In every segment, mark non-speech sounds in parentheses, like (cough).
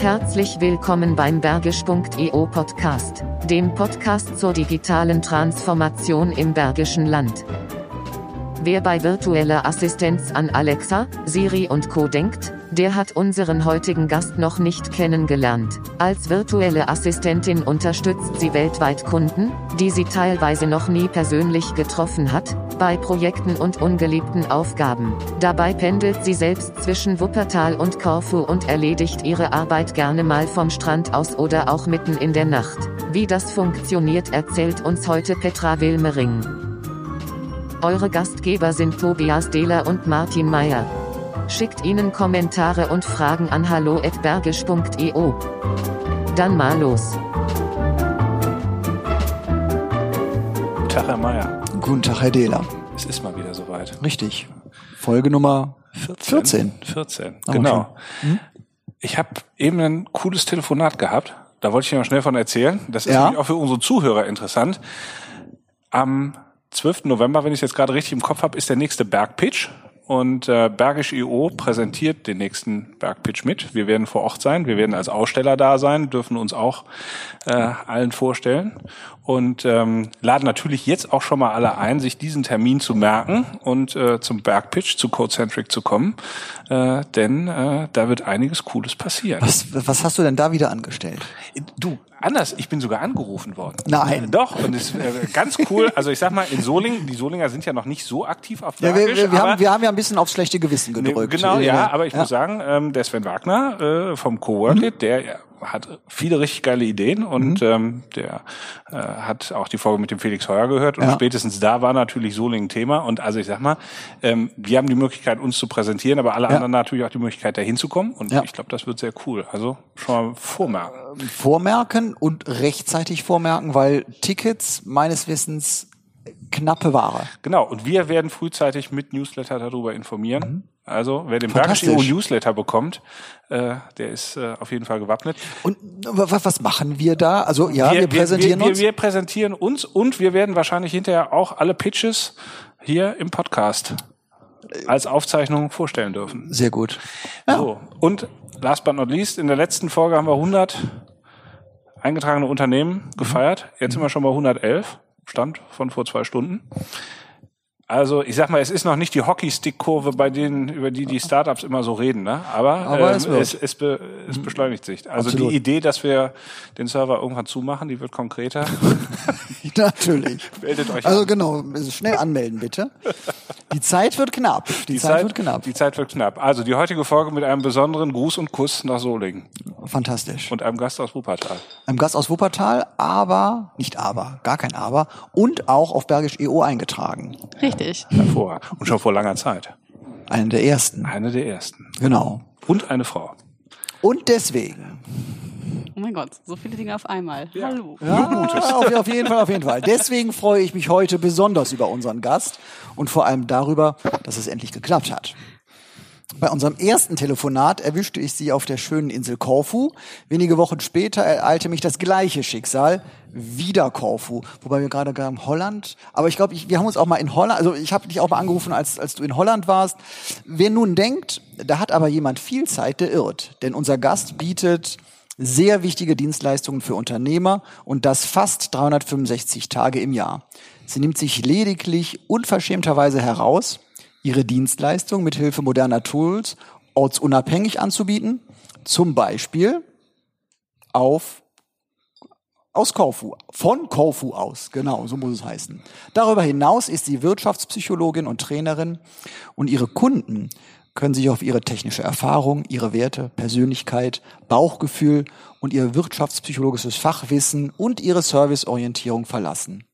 Herzlich willkommen beim Bergisch.eu Podcast, dem Podcast zur digitalen Transformation im Bergischen Land. Wer bei virtueller Assistenz an Alexa, Siri und Co denkt, der hat unseren heutigen Gast noch nicht kennengelernt. Als virtuelle Assistentin unterstützt sie weltweit Kunden, die sie teilweise noch nie persönlich getroffen hat, bei Projekten und ungeliebten Aufgaben. Dabei pendelt sie selbst zwischen Wuppertal und Korfu und erledigt ihre Arbeit gerne mal vom Strand aus oder auch mitten in der Nacht. Wie das funktioniert erzählt uns heute Petra Wilmering. Eure Gastgeber sind Tobias Dehler und Martin Meyer. Schickt ihnen Kommentare und Fragen an hallo@bergisch.eu. Dann mal los. Tag, Herr Meier. Guten Tag, Herr Dehler. Es ist mal wieder soweit. Richtig. Folge Nummer 14. 14, Aber genau. Ich habe eben ein cooles Telefonat gehabt. Da wollte ich Ihnen mal schnell von erzählen. Das ist Ja. auch für unsere Zuhörer interessant. Am 12. November, wenn ich es jetzt gerade richtig im Kopf habe, ist der nächste Bergpitch. Und äh, Bergisch IO präsentiert den nächsten Bergpitch mit. Wir werden vor Ort sein, wir werden als Aussteller da sein, dürfen uns auch äh, allen vorstellen und ähm, laden natürlich jetzt auch schon mal alle ein, sich diesen Termin zu merken und äh, zum Bergpitch, zu Codecentric zu kommen, äh, denn äh, da wird einiges Cooles passieren. Was, was hast du denn da wieder angestellt? Du, anders, ich bin sogar angerufen worden. Nein. Doch, und es ist äh, ganz cool. Also ich sag mal, in Solingen, die Solinger sind ja noch nicht so aktiv auf Ja, wir, Bergisch, wir, wir, haben, wir haben ja ein bisschen aufs schlechte Gewissen gedrückt. Genau, ja, aber ich muss sagen, ähm, der Sven Wagner äh, vom Coworkit, Mhm. der ja, hat viele richtig geile Ideen und ähm, der äh, hat auch die Folge mit dem Felix Heuer gehört und Ja. spätestens da war natürlich Solingen Thema und also ich sag mal, ähm, wir haben die Möglichkeit uns zu präsentieren, aber alle Ja. anderen natürlich auch die Möglichkeit da hinzukommen und Ja. ich glaube, das wird sehr cool. Also schon mal vormerken. Vormerken und rechtzeitig vormerken, weil Tickets meines Wissens knappe Ware. Genau, und wir werden frühzeitig mit Newsletter darüber informieren. Also wer den Mhm. EU Newsletter bekommt, äh, der ist äh, auf jeden Fall gewappnet. Und was, machen wir da? Also ja, wir, präsentieren wir, uns. Wir, wir präsentieren uns und wir werden wahrscheinlich hinterher auch alle Pitches hier im Podcast als Aufzeichnung vorstellen dürfen. Sehr gut. So. Und last but not least, in der letzten Folge haben wir 100 eingetragene Unternehmen gefeiert. Jetzt sind wir schon bei 111. Stand von vor zwei Stunden. Also ich sag mal, es ist noch nicht die Hockeystick-Kurve, bei denen über die die Startups immer so reden, ne? Aber, Aber ähm, es wird. es, es, be, es beschleunigt sich. Also Absolut. die Idee, dass wir den Server irgendwann zumachen, die wird konkreter. (laughs) Natürlich. Meldet euch Also an. genau, schnell anmelden bitte. Die Zeit wird knapp. Die, Zeit, wird knapp. Die Zeit wird knapp. Also die heutige Folge mit einem besonderen Gruß und Kuss nach Solingen Fantastisch. und einem Gast aus Wuppertal. Einem Gast aus Wuppertal, aber, nicht aber, gar kein aber, und auch auf Bergisch EO eingetragen. Richtig. Hervorragend. Und schon vor langer Zeit. Einen der ersten. Eine der ersten. Genau. Und eine Frau. Und deswegen. Oh mein Gott, so viele Dinge auf einmal. Hallo. Ja, auf, auf jeden Fall, auf jeden Fall. Deswegen freue ich mich heute besonders über unseren Gast und vor allem darüber, dass es endlich geklappt hat. Bei unserem ersten Telefonat erwischte ich sie auf der schönen Insel Korfu. Wenige Wochen später ereilte mich das gleiche Schicksal, wieder Korfu. Wobei wir gerade gerade Holland, aber ich glaube, wir haben uns auch mal in Holland, also ich habe dich auch mal angerufen, als, als du in Holland warst. Wer nun denkt, da hat aber jemand viel Zeit, der irrt. Denn unser Gast bietet sehr wichtige Dienstleistungen für Unternehmer und das fast 365 Tage im Jahr. Sie nimmt sich lediglich unverschämterweise heraus, ihre Dienstleistung mit Hilfe moderner Tools ortsunabhängig anzubieten, zum Beispiel auf aus Korfu, von Korfu aus, genau, so muss es heißen. Darüber hinaus ist sie Wirtschaftspsychologin und Trainerin und ihre Kunden können sich auf ihre technische Erfahrung, ihre Werte, Persönlichkeit, Bauchgefühl und ihr wirtschaftspsychologisches Fachwissen und ihre Serviceorientierung verlassen.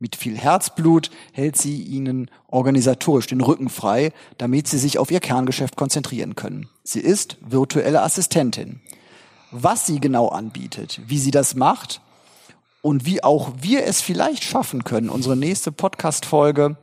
Mit viel Herzblut hält sie ihnen organisatorisch den Rücken frei, damit sie sich auf ihr Kerngeschäft konzentrieren können. Sie ist virtuelle Assistentin. Was sie genau anbietet, wie sie das macht und wie auch wir es vielleicht schaffen können, unsere nächste Podcast-Folge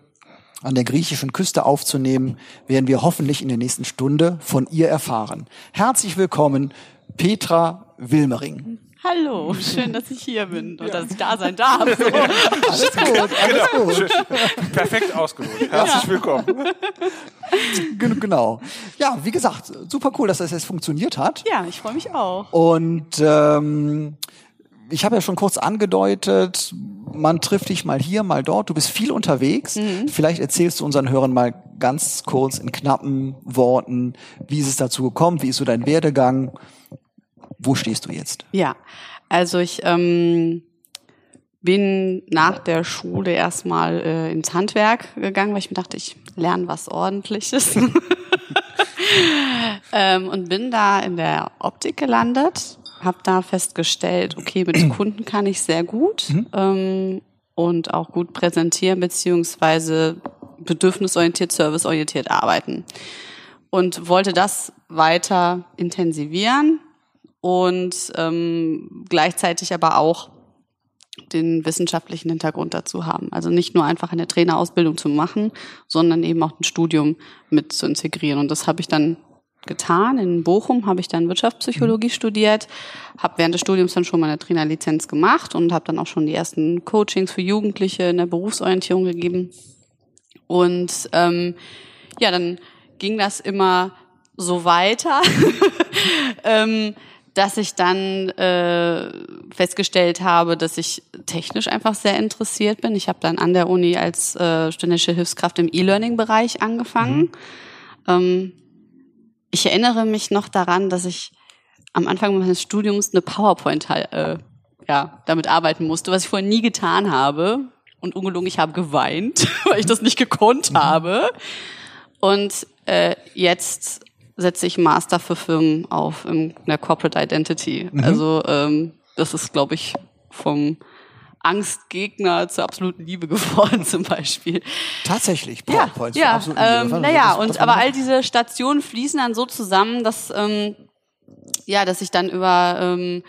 an der griechischen Küste aufzunehmen, werden wir hoffentlich in der nächsten Stunde von ihr erfahren. Herzlich willkommen, Petra Wilmering. Hallo, schön, dass ich hier bin und dass ich da sein darf. (laughs) So. Alles gut, alles gut. Perfekt ausgelotet. Herzlich willkommen. Gen- Genau. ja, wie gesagt, super cool, dass das jetzt funktioniert hat. Ja, ich freue mich auch. Und ähm, ich habe ja schon kurz angedeutet, man trifft dich mal hier, mal dort. Du bist viel unterwegs. Mhm. Vielleicht erzählst du unseren Hörern mal ganz kurz in knappen Worten, wie ist es dazu gekommen, wie ist so dein Werdegang, wo stehst du jetzt? Ja, also ich ähm, bin nach der Schule erstmal äh, ins Handwerk gegangen, weil ich mir dachte, ich lerne was Ordentliches. (laughs) (laughs) ähm, und bin da in der Optik gelandet, habe da festgestellt, okay, mit (clears throat) Kunden kann ich sehr gut ähm, und auch gut präsentieren beziehungsweise bedürfnisorientiert, serviceorientiert arbeiten. Und wollte das weiter intensivieren und ähm, gleichzeitig aber auch den wissenschaftlichen Hintergrund dazu haben. Also nicht nur einfach eine Trainerausbildung zu machen, sondern eben auch ein Studium mit zu integrieren. Und das habe ich dann getan. In Bochum habe ich dann Wirtschaftspsychologie studiert, habe während des Studiums dann schon meine Trainerlizenz gemacht und habe dann auch schon die ersten Coachings für Jugendliche in der Berufsorientierung gegeben. Und ähm, ja, dann ging das immer so weiter, (laughs) ähm, dass ich dann äh, festgestellt habe, dass ich technisch einfach sehr interessiert bin. Ich habe dann an der Uni als äh, studentische Hilfskraft im E-Learning-Bereich angefangen. Ähm, ich erinnere mich noch daran, dass ich am Anfang meines Studiums eine PowerPoint äh, ja, damit arbeiten musste, was ich vorher nie getan habe. Und ungelogen, ich habe geweint, (laughs) weil ich das nicht gekonnt habe. Und äh, jetzt setze ich Master für Firmen auf in der Corporate Identity. Also ähm, das ist, glaube ich, vom Angstgegner zur absoluten Liebe (laughs) geworden zum Beispiel. Tatsächlich, Ja, PowerPoints. ja, absolut ähm, irrelevant. naja, Das- und das- aber all diese Stationen fließen dann so zusammen, dass ähm, ja, dass ich dann über ähm,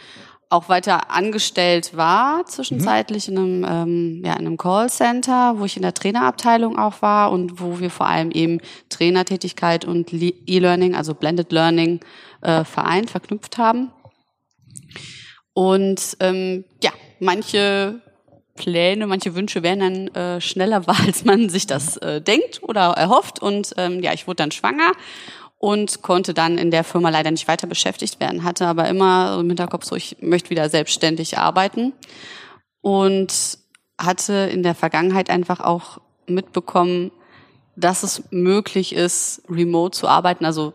auch weiter angestellt war, zwischenzeitlich in einem, ähm, ja, in einem Callcenter, wo ich in der Trainerabteilung auch war und wo wir vor allem eben Trainertätigkeit und Le- E-Learning, also Blended Learning, äh, vereint, verknüpft haben. Und ähm, ja, manche Pläne, manche Wünsche werden dann äh, schneller wahr, (laughs) als man sich das äh, denkt oder erhofft. Und ähm, ja, ich wurde dann schwanger und konnte dann in der Firma leider nicht weiter beschäftigt werden, hatte aber immer im Hinterkopf so, ich möchte wieder selbstständig arbeiten und hatte in der Vergangenheit einfach auch mitbekommen, dass es möglich ist, remote zu arbeiten, also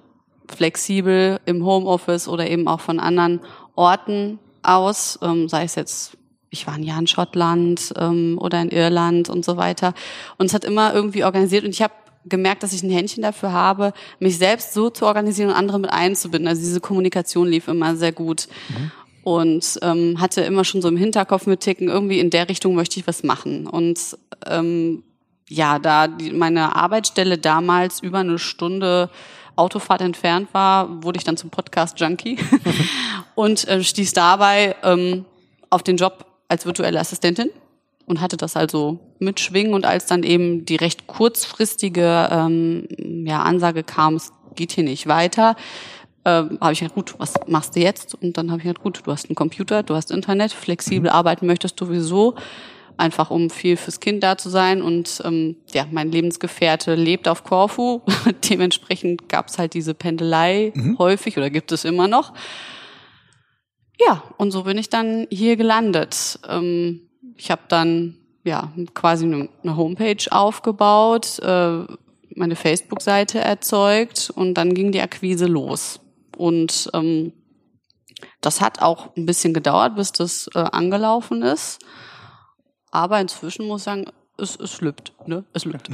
flexibel im Homeoffice oder eben auch von anderen Orten aus, ähm, sei es jetzt, ich war ein Jahr in Schottland ähm, oder in Irland und so weiter. Und es hat immer irgendwie organisiert und ich habe gemerkt, dass ich ein Händchen dafür habe, mich selbst so zu organisieren und andere mit einzubinden. Also diese Kommunikation lief immer sehr gut. Und ähm, hatte immer schon so im Hinterkopf mit Ticken, irgendwie in der Richtung möchte ich was machen. Und ähm, ja, da die, meine Arbeitsstelle damals über eine Stunde Autofahrt entfernt war, wurde ich dann zum Podcast-Junkie (laughs) und äh, stieß dabei ähm, auf den Job als virtuelle Assistentin und hatte das also mitschwingen und als dann eben die recht kurzfristige ähm, ja, Ansage kam, es geht hier nicht weiter, ähm, habe ich gedacht, gut, was machst du jetzt? Und dann habe ich gedacht, gut, du hast einen Computer, du hast Internet, flexibel arbeiten möchtest du sowieso, einfach um viel fürs Kind da zu sein. Und ähm, ja, mein Lebensgefährte lebt auf Korfu. (laughs) Dementsprechend gab es halt diese Pendelei häufig oder gibt es immer noch. Ja, und so bin ich dann hier gelandet. Ähm, ich habe dann ja quasi eine, Homepage aufgebaut, äh, meine Facebook-Seite erzeugt und dann ging die Akquise los. Und ähm, das hat auch ein bisschen gedauert, bis das äh, angelaufen ist. Aber inzwischen muss ich sagen, es, es lübt, ne? Es lübt.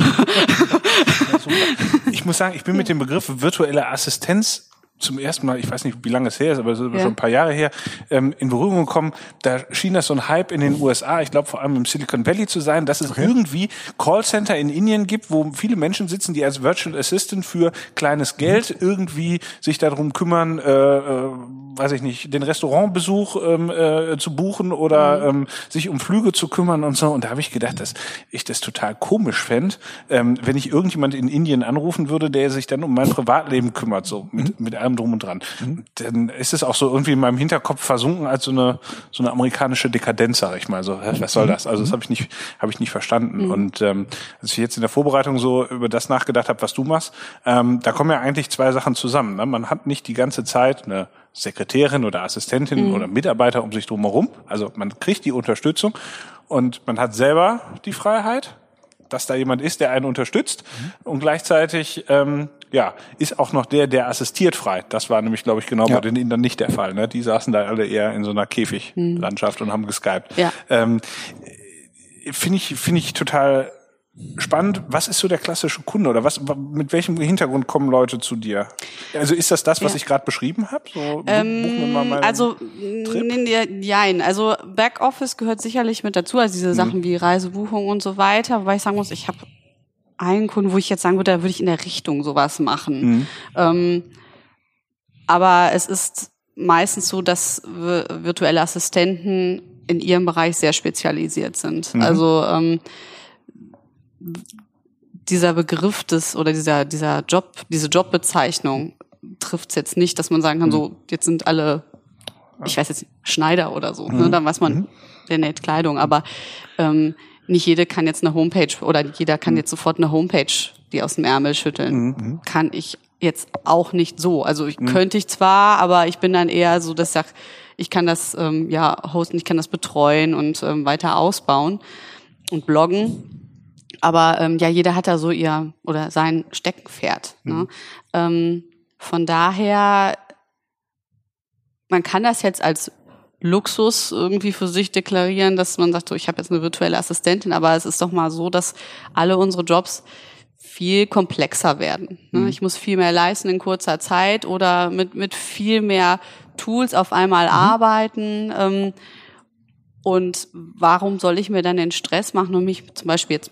Ich muss sagen, ich bin mit dem Begriff virtuelle Assistenz zum ersten Mal, ich weiß nicht, wie lange es her ist, aber es ist Ja. schon ein paar Jahre her, ähm, in Berührung gekommen. Da schien das so ein Hype in den USA, ich glaube vor allem im Silicon Valley zu sein, dass es irgendwie Callcenter in Indien gibt, wo viele Menschen sitzen, die als Virtual Assistant für kleines Geld irgendwie sich darum kümmern, äh, äh, weiß ich nicht, den Restaurantbesuch ähm, äh, zu buchen oder ähm, sich um Flüge zu kümmern und so. Und da habe ich gedacht, dass ich das total komisch fänd, ähm, wenn ich irgendjemand in Indien anrufen würde, der sich dann um mein Privatleben kümmert, so mit, mit allem, drum und dran. Mhm. Dann ist es auch so irgendwie in meinem Hinterkopf versunken als so eine so eine amerikanische Dekadenz, sag ich mal. So, was soll mhm. das? Also das habe ich nicht habe ich nicht verstanden. Mhm. Und ähm, als ich jetzt in der Vorbereitung so über das nachgedacht habe, was du machst, ähm, da kommen ja eigentlich zwei Sachen zusammen. Ne? Man hat nicht die ganze Zeit eine Sekretärin oder Assistentin mhm. oder Mitarbeiter um sich drumherum. Also man kriegt die Unterstützung und man hat selber die Freiheit, dass da jemand ist, der einen unterstützt mhm. und gleichzeitig ähm, ja ist auch noch der, der assistiert frei. Das war nämlich, glaube ich, genau ja. bei den Indern nicht der Fall. Ne? Die saßen da alle eher in so einer Käfiglandschaft mhm. und haben geskypt. Ja. Ähm, finde ich finde ich total spannend. Was ist so der klassische Kunde oder was mit welchem Hintergrund kommen Leute zu dir? Also ist das das, was ja. ich gerade beschrieben habe? So, ähm, also nein, also Backoffice gehört sicherlich mit dazu, also diese mhm. Sachen mhm. wie Reisebuchung und so weiter. Wobei ich sagen muss, ich habe einen Kunden, wo ich jetzt sagen würde, da würde ich in der Richtung sowas machen. Mhm. Ähm, aber es ist meistens so, dass virtuelle Assistenten in ihrem Bereich sehr spezialisiert sind. Mhm. Also ähm, dieser Begriff des oder dieser dieser Job, diese Jobbezeichnung trifft es jetzt nicht, dass man sagen kann, mhm. so jetzt sind alle, ich weiß jetzt Schneider oder so, ne? mhm. ne, dann weiß man, mhm. der näht Kleidung, aber ähm, nicht jede kann jetzt eine Homepage oder jeder kann mhm. jetzt sofort eine Homepage, die aus dem Ärmel schütteln. Mhm. Mhm. Kann ich jetzt auch nicht so. Also ich, könnte ich zwar, aber ich bin dann eher so, dass ich sag, ich kann das ähm, ja hosten, ich kann das betreuen und ähm, weiter ausbauen und bloggen. Aber ähm, ja, jeder hat da so ihr oder sein Steckenpferd. Ne? Mhm. Ähm, von daher, man kann das jetzt als Luxus irgendwie für sich deklarieren, dass man sagt, so, ich habe jetzt eine virtuelle Assistentin, aber es ist doch mal so, dass alle unsere Jobs viel komplexer werden. Ne? Mhm. Ich muss viel mehr leisten in kurzer Zeit oder mit, mit viel mehr Tools auf einmal mhm. arbeiten. Ähm, und warum soll ich mir dann den Stress machen und mich zum Beispiel jetzt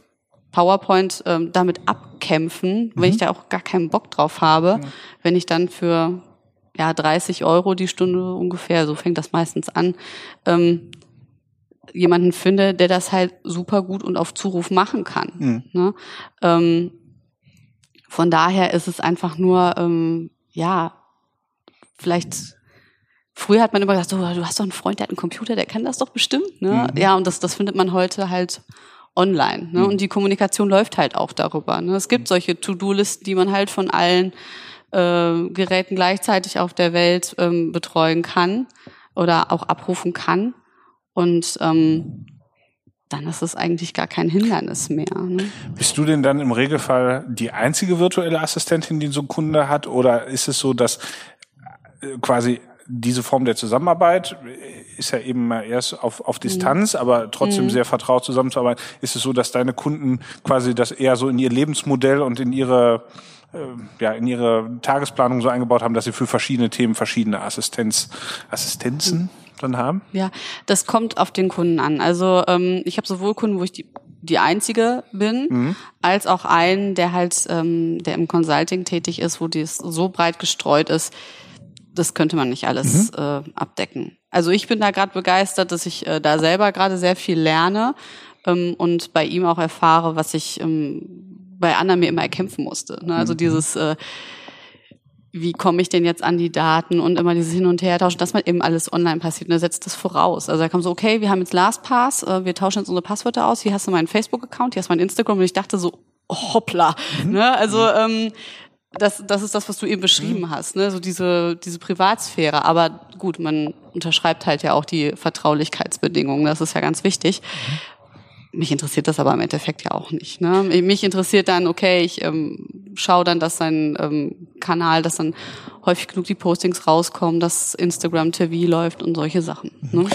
PowerPoint ähm, damit abkämpfen, mhm. wenn ich da auch gar keinen Bock drauf habe, mhm. wenn ich dann für ja 30 Euro die Stunde ungefähr, so fängt das meistens an, ähm, jemanden finde, der das halt super gut und auf Zuruf machen kann. Mhm. Ne? Ähm, von daher ist es einfach nur, ähm, ja, vielleicht Früher hat man immer gesagt, so, du hast doch einen Freund, der hat einen Computer, der kann das doch bestimmt. Ne? Mhm. Ja, und das, das findet man heute halt online. Ne? Mhm. Und die Kommunikation läuft halt auch darüber. Ne? Es gibt mhm. solche To-Do-Listen, die man halt von allen äh, Geräten gleichzeitig auf der Welt ähm, betreuen kann oder auch abrufen kann. Und ähm, dann ist es eigentlich gar kein Hindernis mehr. Ne? Bist du denn dann im Regelfall die einzige virtuelle Assistentin, die so ein Kunde hat? Oder ist es so, dass äh, quasi diese Form der Zusammenarbeit ist ja eben erst auf, auf Distanz, mhm. aber trotzdem mhm. sehr vertraut zusammenzuarbeiten. Ist es so, dass deine Kunden quasi das eher so in ihr Lebensmodell und in ihre äh, ja, in ihre Tagesplanung so eingebaut haben, dass sie für verschiedene Themen verschiedene Assistenz, Assistenzen mhm. dann haben? Ja, das kommt auf den Kunden an. Also ähm, ich habe sowohl Kunden, wo ich die die einzige bin, mhm. als auch einen, der halt, ähm, der im Consulting tätig ist, wo dies so breit gestreut ist, das könnte man nicht alles mhm. äh, abdecken. Also ich bin da gerade begeistert, dass ich äh, da selber gerade sehr viel lerne ähm, und bei ihm auch erfahre, was ich ähm, bei anderen mir immer erkämpfen musste. Ne? Also mhm. dieses äh, wie komme ich denn jetzt an die Daten und immer dieses Hin- und Hertauschen, dass man eben alles online passiert, ne, setzt das voraus. Also da kam so, okay, wir haben jetzt LastPass, äh, wir tauschen jetzt unsere Passwörter aus, hier hast du meinen Facebook-Account, hier hast du mein Instagram und ich dachte so, hoppla. Mhm. Ne? Also ähm, das, das ist das, was du eben beschrieben mhm. hast, ne? so diese, diese Privatsphäre. Aber gut, man unterschreibt halt ja auch die Vertraulichkeitsbedingungen, das ist ja ganz wichtig. Mhm. Mich interessiert das aber im Endeffekt ja auch nicht. Ne? Mich interessiert dann, okay, ich ähm, schaue dann, dass sein ähm, Kanal, dass dann häufig genug die Postings rauskommen, dass Instagram TV läuft und solche Sachen. Ne?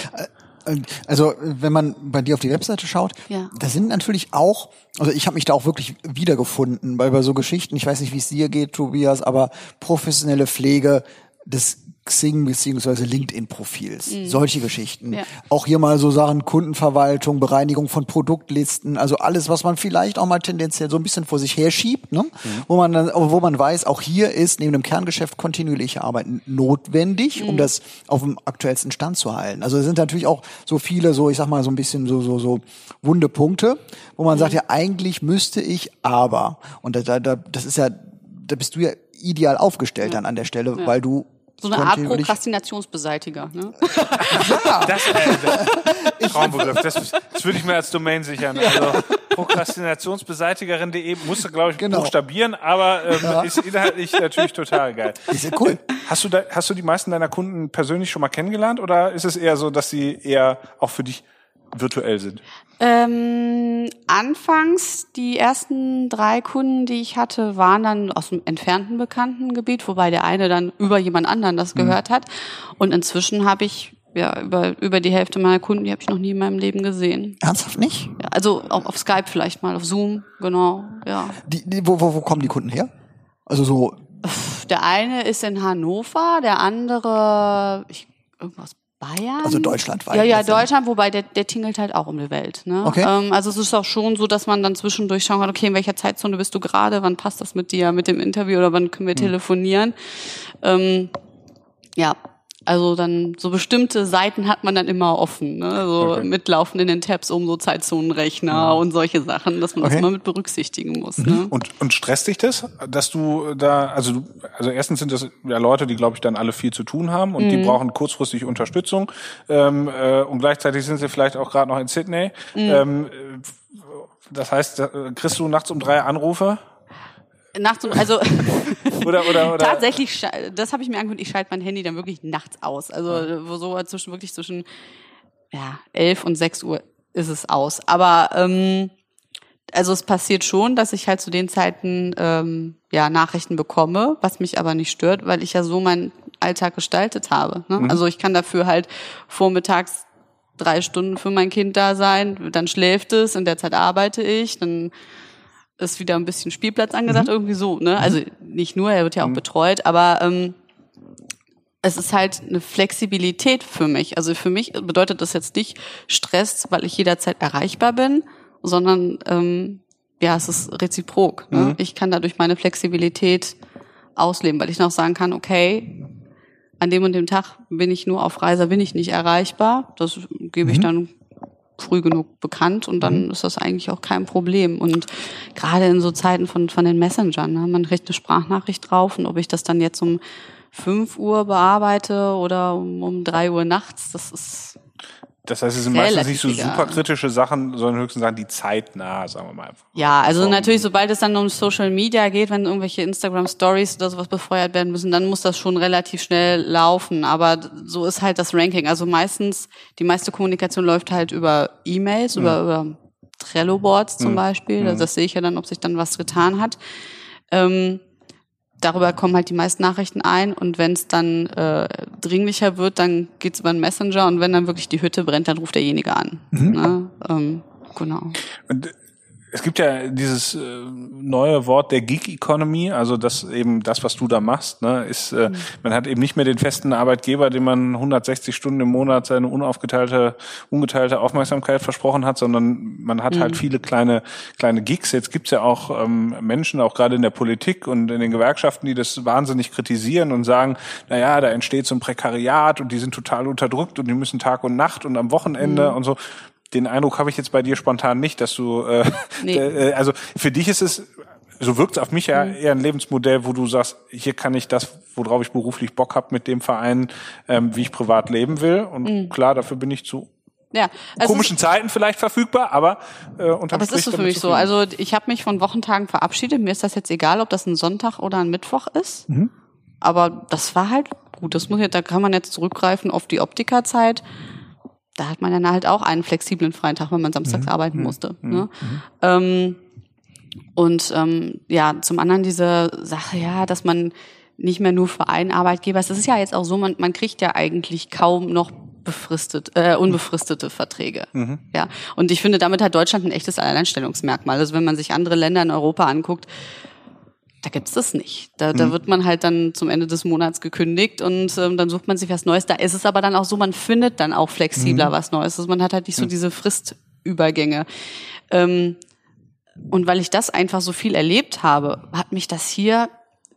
Also wenn man bei dir auf die Webseite schaut, ja. da sind natürlich auch, also ich habe mich da auch wirklich wiedergefunden, weil bei so Geschichten, ich weiß nicht, wie es dir geht, Tobias, aber professionelle Pflege des Xing beziehungsweise LinkedIn-Profils. Mhm. Solche Geschichten. Ja. Auch hier mal so Sachen Kundenverwaltung, Bereinigung von Produktlisten, also alles, was man vielleicht auch mal tendenziell so ein bisschen vor sich herschiebt, ne? Mhm. wo man dann, wo man weiß, auch hier ist neben dem Kerngeschäft kontinuierliche Arbeit notwendig, mhm. um das auf dem aktuellsten Stand zu halten. Also es sind natürlich auch so viele, so ich sag mal so ein bisschen so so so wunde Punkte, wo man sagt, mhm. ja eigentlich müsste ich, aber und da, da, das ist ja da bist du ja ideal aufgestellt dann an der Stelle, weil du So eine Art Prokrastinationsbeseitiger. Ne? (laughs) Das, äh, das (laughs) Traumbegriff, das, das würde ich mir als Domain sichern. Also prokrastinationsbeseitigerin.de musst du, glaube ich, Genau. buchstabieren, aber ähm, ist inhaltlich natürlich total geil. (laughs) Ist ja cool. Hast du, da, hast du die meisten deiner Kunden persönlich schon mal kennengelernt oder ist es eher so, dass sie eher auch für dich virtuell sind? Ähm, anfangs, die ersten drei Kunden, die ich hatte, waren dann aus dem entfernten Bekanntengebiet, wobei der eine dann über jemand anderen das gehört hat. Und inzwischen habe ich ja über, über die Hälfte meiner Kunden, die habe ich noch nie in meinem Leben gesehen. Ernsthaft nicht? Ja, also auf, auf Skype vielleicht mal, auf Zoom, genau, ja. Die, die, wo, wo, wo kommen die Kunden her? Also so, Der eine ist in Hannover, der andere, ich, irgendwas Bayern? Also deutschlandweit Ja, ja. Deutschland, wobei der, der tingelt halt auch um die Welt. Ne? Okay. Ähm, also es ist auch schon so, dass man dann zwischendurch schauen kann, okay, in welcher Zeitzone bist du gerade, wann passt das mit dir, mit dem Interview oder wann können wir Hm. telefonieren. Ähm, ja, also dann so bestimmte Seiten hat man dann immer offen, ne? so Okay. mitlaufen in den Tabs um so Zeitzonenrechner und solche Sachen, dass man Okay. das immer mit berücksichtigen muss. Ne? Und, und stresst dich das, dass du da, also du, also erstens sind das ja Leute, die glaube ich dann alle viel zu tun haben und die brauchen kurzfristig Unterstützung ähm, äh, und gleichzeitig sind sie vielleicht auch gerade noch in Sydney. Ähm, äh, das heißt, äh, kriegst du nachts um drei Anrufe Nachts um, also (laughs) oder oder oder? Tatsächlich, das habe ich mir angehört, ich schalte mein Handy dann wirklich nachts aus. Also wo so zwischen wirklich zwischen ja, 11 und 6 Uhr ist es aus. Aber ähm, also es passiert schon, dass ich halt zu den Zeiten ähm, ja Nachrichten bekomme, was mich aber nicht stört, weil ich ja so meinen Alltag gestaltet habe. Ne? Also ich kann dafür halt vormittags drei Stunden für mein Kind da sein, dann schläft es, in der Zeit arbeite ich, dann ist wieder ein bisschen Spielplatz angesagt, irgendwie so, ne? Also nicht nur, er wird ja auch betreut, aber ähm, es ist halt eine Flexibilität für mich. Also für mich bedeutet das jetzt nicht Stress, weil ich jederzeit erreichbar bin, sondern ähm, ja, es ist reziprok. Ne? Ich kann dadurch meine Flexibilität ausleben, weil ich noch sagen kann, okay, an dem und dem Tag bin ich nur auf Reise, bin ich nicht erreichbar. Das gebe ich dann früh genug bekannt und dann ist das eigentlich auch kein Problem. Und gerade in so Zeiten von, von den Messengern, ne, man kriegt eine Sprachnachricht drauf und ob ich das dann jetzt um 5 Uhr bearbeite oder um, um 3 Uhr nachts, das ist Das heißt, es sind meistens nicht so egal. super kritische Sachen, sondern höchstens Sachen, die zeitnah, sagen wir mal. Ja, also Vom- natürlich, sobald es dann um Social Media geht, wenn irgendwelche Instagram Stories oder sowas befeuert werden müssen, dann muss das schon relativ schnell laufen. Aber so ist halt das Ranking. Also meistens, die meiste Kommunikation läuft halt über E-Mails, über, über Trello-Boards zum Beispiel. Also das sehe ich ja dann, ob sich dann was getan hat. Ähm, darüber kommen halt die meisten Nachrichten ein und wenn es dann äh, dringlicher wird, dann geht's über einen Messenger und wenn dann wirklich die Hütte brennt, dann ruft derjenige an. Ne? Ähm, genau. Und es gibt ja dieses äh, neue Wort der Gig Economy, also das eben das, was du da machst, ne, ist, äh, man hat eben nicht mehr den festen Arbeitgeber, dem man 160 Stunden im Monat seine unaufgeteilte, ungeteilte Aufmerksamkeit versprochen hat, sondern man hat halt viele kleine, kleine Gigs. Jetzt gibt's ja auch ähm, Menschen, auch gerade in der Politik und in den Gewerkschaften, die das wahnsinnig kritisieren und sagen, na ja, da entsteht so ein Prekariat und die sind total unterdrückt und die müssen Tag und Nacht und am Wochenende und so den Eindruck habe ich jetzt bei dir spontan nicht, dass du, äh, Nee. (laughs) äh, also für dich ist es, so wirkt es auf mich ja eher ein Lebensmodell, wo du sagst, hier kann ich das, worauf ich beruflich Bock habe mit dem Verein, ähm, wie ich privat leben will. Und klar, dafür bin ich zu Ja, also komischen Zeiten vielleicht verfügbar, aber äh, unterm Aber es ist so für mich so. Also ich habe mich von Wochentagen verabschiedet. Mir ist das jetzt egal, ob das ein Sonntag oder ein Mittwoch ist. Aber das war halt gut. Das muss jetzt, da kann man jetzt zurückgreifen auf die Optikerzeit. Da hat man dann halt auch einen flexiblen freien Tag, wenn man samstags arbeiten musste. Ne? Ähm, und ähm, ja, zum anderen diese Sache, ja, dass man nicht mehr nur für einen Arbeitgeber ist. Das ist ja jetzt auch so, man, man kriegt ja eigentlich kaum noch befristet, äh, unbefristete Verträge. Ja. Und ich finde, damit hat Deutschland ein echtes Alleinstellungsmerkmal. Also wenn man sich andere Länder in Europa anguckt, da gibt's das nicht. Da, da wird man halt dann zum Ende des Monats gekündigt und ähm, dann sucht man sich was Neues. Da ist es aber dann auch so, man findet dann auch flexibler was Neues. Also man hat halt nicht so diese Fristübergänge. Ähm, und weil ich das einfach so viel erlebt habe, hat mich das hier,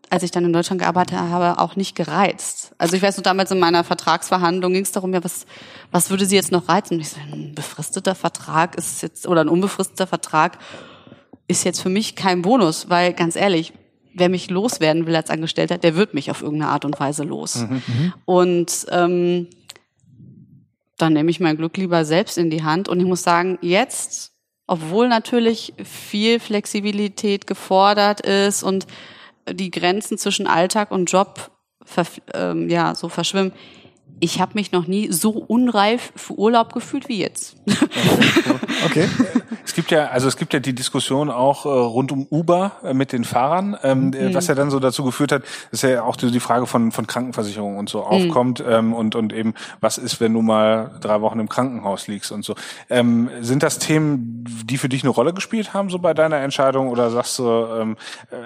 als ich dann in Deutschland gearbeitet habe, auch nicht gereizt. Also ich weiß noch, damals in meiner Vertragsverhandlung ging es darum, ja, was, was würde sie jetzt noch reizen? Und ich so, ein befristeter Vertrag ist jetzt, oder ein unbefristeter Vertrag ist jetzt für mich kein Bonus, weil ganz ehrlich, wer mich loswerden will als Angestellter, der wird mich auf irgendeine Art und Weise los. Und ähm, dann nehme ich mein Glück lieber selbst in die Hand. Und ich muss sagen, jetzt, obwohl natürlich viel Flexibilität gefordert ist und die Grenzen zwischen Alltag und Job ähm, ja so verschwimmen, ich habe mich noch nie so unreif für Urlaub gefühlt wie jetzt. okay. (laughs) Es gibt ja, also es gibt ja die Diskussion auch äh, rund um Uber äh, mit den Fahrern, ähm, mhm. was ja dann so dazu geführt hat, ist ja auch die Frage von von Krankenversicherung und so mhm. aufkommt ähm, und und eben was ist, wenn du mal drei Wochen im Krankenhaus liegst und so. Ähm, sind das Themen, die für dich eine Rolle gespielt haben so bei deiner Entscheidung oder sagst du, ähm,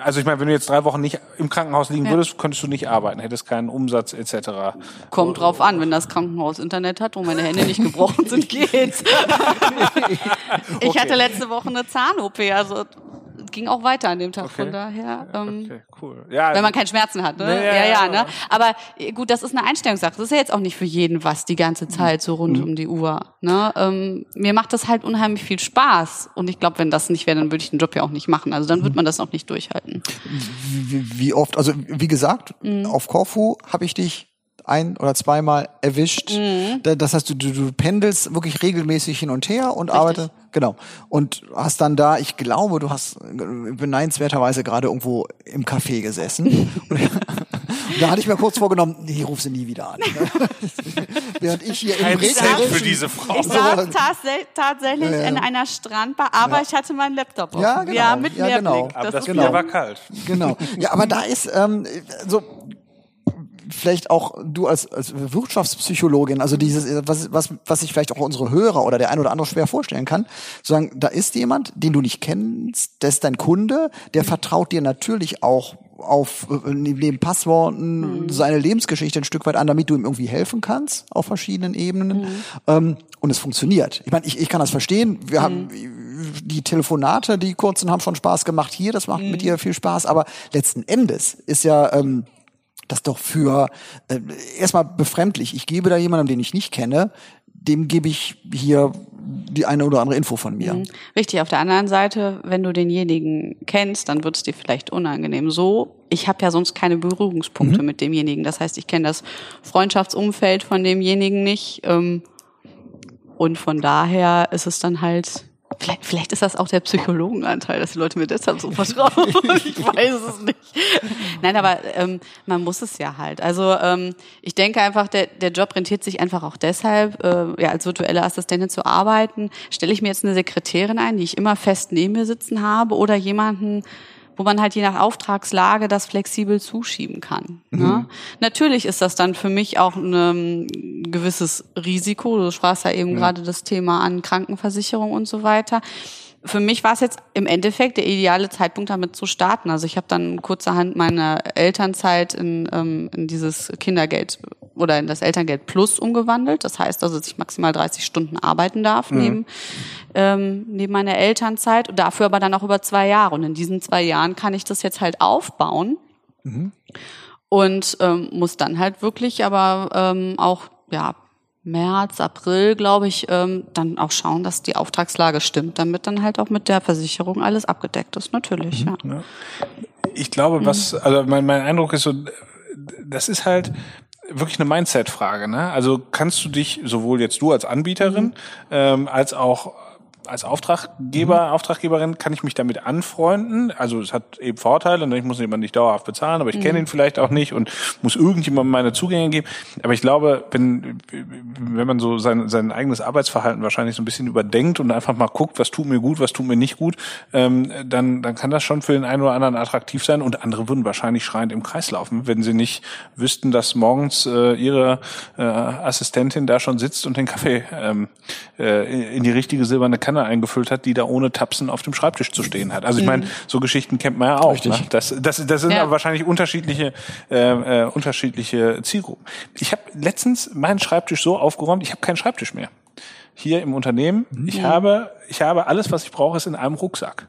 also ich meine, wenn du jetzt drei Wochen nicht im Krankenhaus liegen ja. würdest, könntest du nicht arbeiten, hättest keinen Umsatz etc. Kommt drauf an, wenn das Krankenhaus Internet hat und meine Hände nicht gebrochen sind, (laughs) geht's. ich okay. Hatte letzte Woche eine Zahn-OP, also ging auch weiter an dem Tag. Okay. Von daher, ähm, okay, cool. ja, wenn man keine Schmerzen hat, ne? Nee, ja, ja, ja, ne? Aber äh, gut, das ist eine Einstellungssache. Das ist ja jetzt auch nicht für jeden was die ganze Zeit so rund mhm. um die Uhr. Ne? Ähm, mir macht das halt unheimlich viel Spaß. Und ich glaube, wenn das nicht wäre, dann würde ich den Job ja auch nicht machen. Also dann würde man das auch nicht durchhalten. Wie, wie oft? Also wie gesagt, mhm. auf Korfu habe ich dich ein oder zweimal erwischt. Mhm. Das heißt, du, du, du pendelst wirklich regelmäßig hin und her und arbeitest. Genau. Und hast dann da, ich glaube, du hast beneidenswerterweise gerade irgendwo im Café gesessen. (laughs) da hatte ich mir kurz vorgenommen, nee, ruf sie nie wieder an. (laughs) Während ich hier im Regen für diese Frau. Ich saß tatsächlich ja, ja. in einer Strandbar, aber ja. ich hatte meinen Laptop offen. Ja, genau. Ja, mit ja, genau. Aber das, das Bier war kalt. Genau. Ja, aber da ist ähm, so vielleicht auch du als, als Wirtschaftspsychologin, also dieses, was, was, was sich vielleicht auch unsere Hörer oder der ein oder andere schwer vorstellen kann, zu sagen, da ist jemand, den du nicht kennst, der ist dein Kunde, der vertraut dir natürlich auch auf äh, neben Passworten mhm. seine Lebensgeschichte ein Stück weit an, damit du ihm irgendwie helfen kannst auf verschiedenen Ebenen. Mhm. Ähm, und es funktioniert. Ich meine, ich, ich kann das verstehen. Wir mhm. haben die Telefonate, die kurzen, haben schon Spaß gemacht hier. Das macht mit mhm. dir viel Spaß. Aber letzten Endes ist ja ähm, das doch für äh, erstmal befremdlich. Ich gebe da jemandem, den ich nicht kenne, dem gebe ich hier die eine oder andere Info von mir. Mhm. Richtig, auf der anderen Seite, wenn du denjenigen kennst, dann wird es dir vielleicht unangenehm. So, ich habe ja sonst keine Berührungspunkte mhm. mit demjenigen. Das heißt, ich kenne das Freundschaftsumfeld von demjenigen nicht. Ähm, und von daher ist es dann halt Vielleicht, vielleicht ist das auch der Psychologenanteil, dass die Leute mir deshalb so vertrauen. (laughs) ich weiß es nicht. Nein, aber ähm, man muss es ja halt. Also ähm, ich denke einfach, der, der Job rentiert sich einfach auch deshalb, äh, ja, als virtuelle Assistentin zu arbeiten. Stelle ich mir jetzt eine Sekretärin ein, die ich immer fest neben mir sitzen habe, oder jemanden, wo man halt je nach Auftragslage das flexibel zuschieben kann. Ne? Mhm. Ne? Natürlich ist das dann für mich auch ein ähm, gewisses Risiko. Du sprachst ja eben ja. gerade das Thema an Krankenversicherung und so weiter für mich war es jetzt im Endeffekt der ideale Zeitpunkt, damit zu starten. Also ich habe dann kurzerhand meine Elternzeit in, ähm, in dieses Kindergeld oder in das Elterngeld Plus umgewandelt. Das heißt also, dass ich maximal 30 Stunden arbeiten darf mhm. neben, ähm, neben meiner Elternzeit. Dafür aber dann auch über zwei Jahre. Und in diesen zwei Jahren kann ich das jetzt halt aufbauen. Mhm. Und ähm, muss dann halt wirklich aber ähm, auch ja März, April, glaube ich, ähm, dann auch schauen, dass die Auftragslage stimmt, damit dann halt auch mit der Versicherung alles abgedeckt ist, natürlich. Mhm, ja. Ich glaube, was, also mein, mein Eindruck ist so, das ist halt wirklich eine Mindset-Frage. Ne? Also kannst du dich sowohl jetzt du als Anbieterin mhm. ähm, als auch als Auftraggeber, mhm. Auftraggeberin kann ich mich damit anfreunden. Also es hat eben Vorteile, ne? ich muss jemanden nicht dauerhaft bezahlen, aber ich mhm. kenne ihn vielleicht auch nicht und muss irgendjemandem meine Zugänge geben. Aber ich glaube, wenn, wenn man so sein, sein eigenes Arbeitsverhalten wahrscheinlich so ein bisschen überdenkt und einfach mal guckt, was tut mir gut, was tut mir nicht gut, ähm, dann, dann kann das schon für den einen oder anderen attraktiv sein und andere würden wahrscheinlich schreiend im Kreis laufen, wenn sie nicht wüssten, dass morgens äh, ihre äh, Assistentin da schon sitzt und den Kaffee ähm, äh, in die richtige silberne Kanne eingefüllt hat, die da ohne Tapsen auf dem Schreibtisch zu stehen hat. Also ich meine, mhm. so Geschichten kennt man ja auch. Ne? Das, das, das sind ja. aber wahrscheinlich unterschiedliche, äh, äh, unterschiedliche Zielgruppen. Ich habe letztens meinen Schreibtisch so aufgeräumt, ich habe keinen Schreibtisch mehr. Hier im Unternehmen. Mhm. Ich habe, ich habe alles, was ich brauche, ist in einem Rucksack.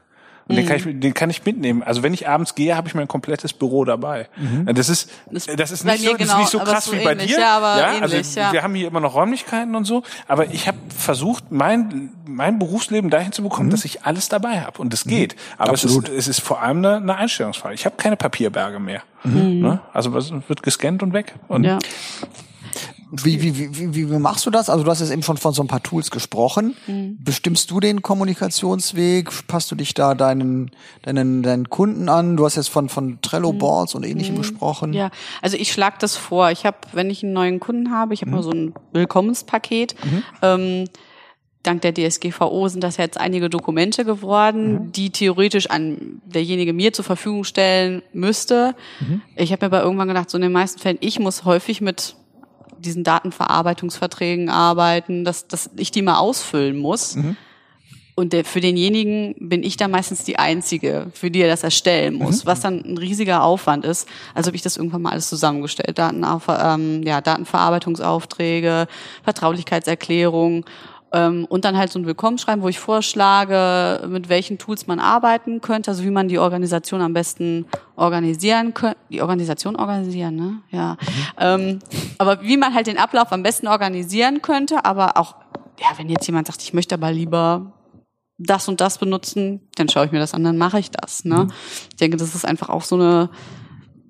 Und den, kann ich, den kann ich mitnehmen. Also wenn ich abends gehe, habe ich mein komplettes Büro dabei. Das ist, Das- das ist bei nicht so, das ist genau, nicht so krass so wie bei ähnlich, dir. ja, aber also ähnlich, ja. wir haben hier immer noch Räumlichkeiten und so. Aber ich habe versucht, mein, mein Berufsleben dahin zu bekommen, dass ich alles dabei habe. Und das geht. Aber es ist, es ist vor allem eine, eine Einstellungsfrage. Ich habe keine Papierberge mehr. Ne? Also was wird gescannt und weg. Und Ja. Wie, wie, wie, wie, wie machst du das? Also du hast jetzt eben schon von so ein paar Tools gesprochen. Bestimmst du den Kommunikationsweg? Passt du dich da deinen, deinen, deinen Kunden an? Du hast jetzt von, von Trello Boards und ähnlichem gesprochen. Ja, also ich schlage das vor. Ich habe, wenn ich einen neuen Kunden habe, ich habe mal so ein Willkommenspaket. Ähm, dank der DSGVO sind das jetzt einige Dokumente geworden, die theoretisch an derjenige mir zur Verfügung stellen müsste. Ich habe mir aber irgendwann gedacht, so in den meisten Fällen, ich muss häufig mit diesen Datenverarbeitungsverträgen arbeiten, dass, dass ich die mal ausfüllen muss. Und der, für denjenigen bin ich da meistens die Einzige, für die er das erstellen muss, was dann ein riesiger Aufwand ist. Also habe ich das irgendwann mal alles zusammengestellt. Datenauf, ähm, ja, Datenverarbeitungsaufträge, Vertraulichkeitserklärung ähm, und dann halt so ein Willkommensschreiben, wo ich vorschlage, mit welchen Tools man arbeiten könnte, also wie man die Organisation am besten organisieren könnte. Die Organisation organisieren, ne? Ja. Ähm, aber wie man halt den Ablauf am besten organisieren könnte, aber auch, ja, wenn jetzt jemand sagt, ich möchte aber lieber das und das benutzen, dann schaue ich mir das an, dann mache ich das. Ne? Ich denke, das ist einfach auch so eine,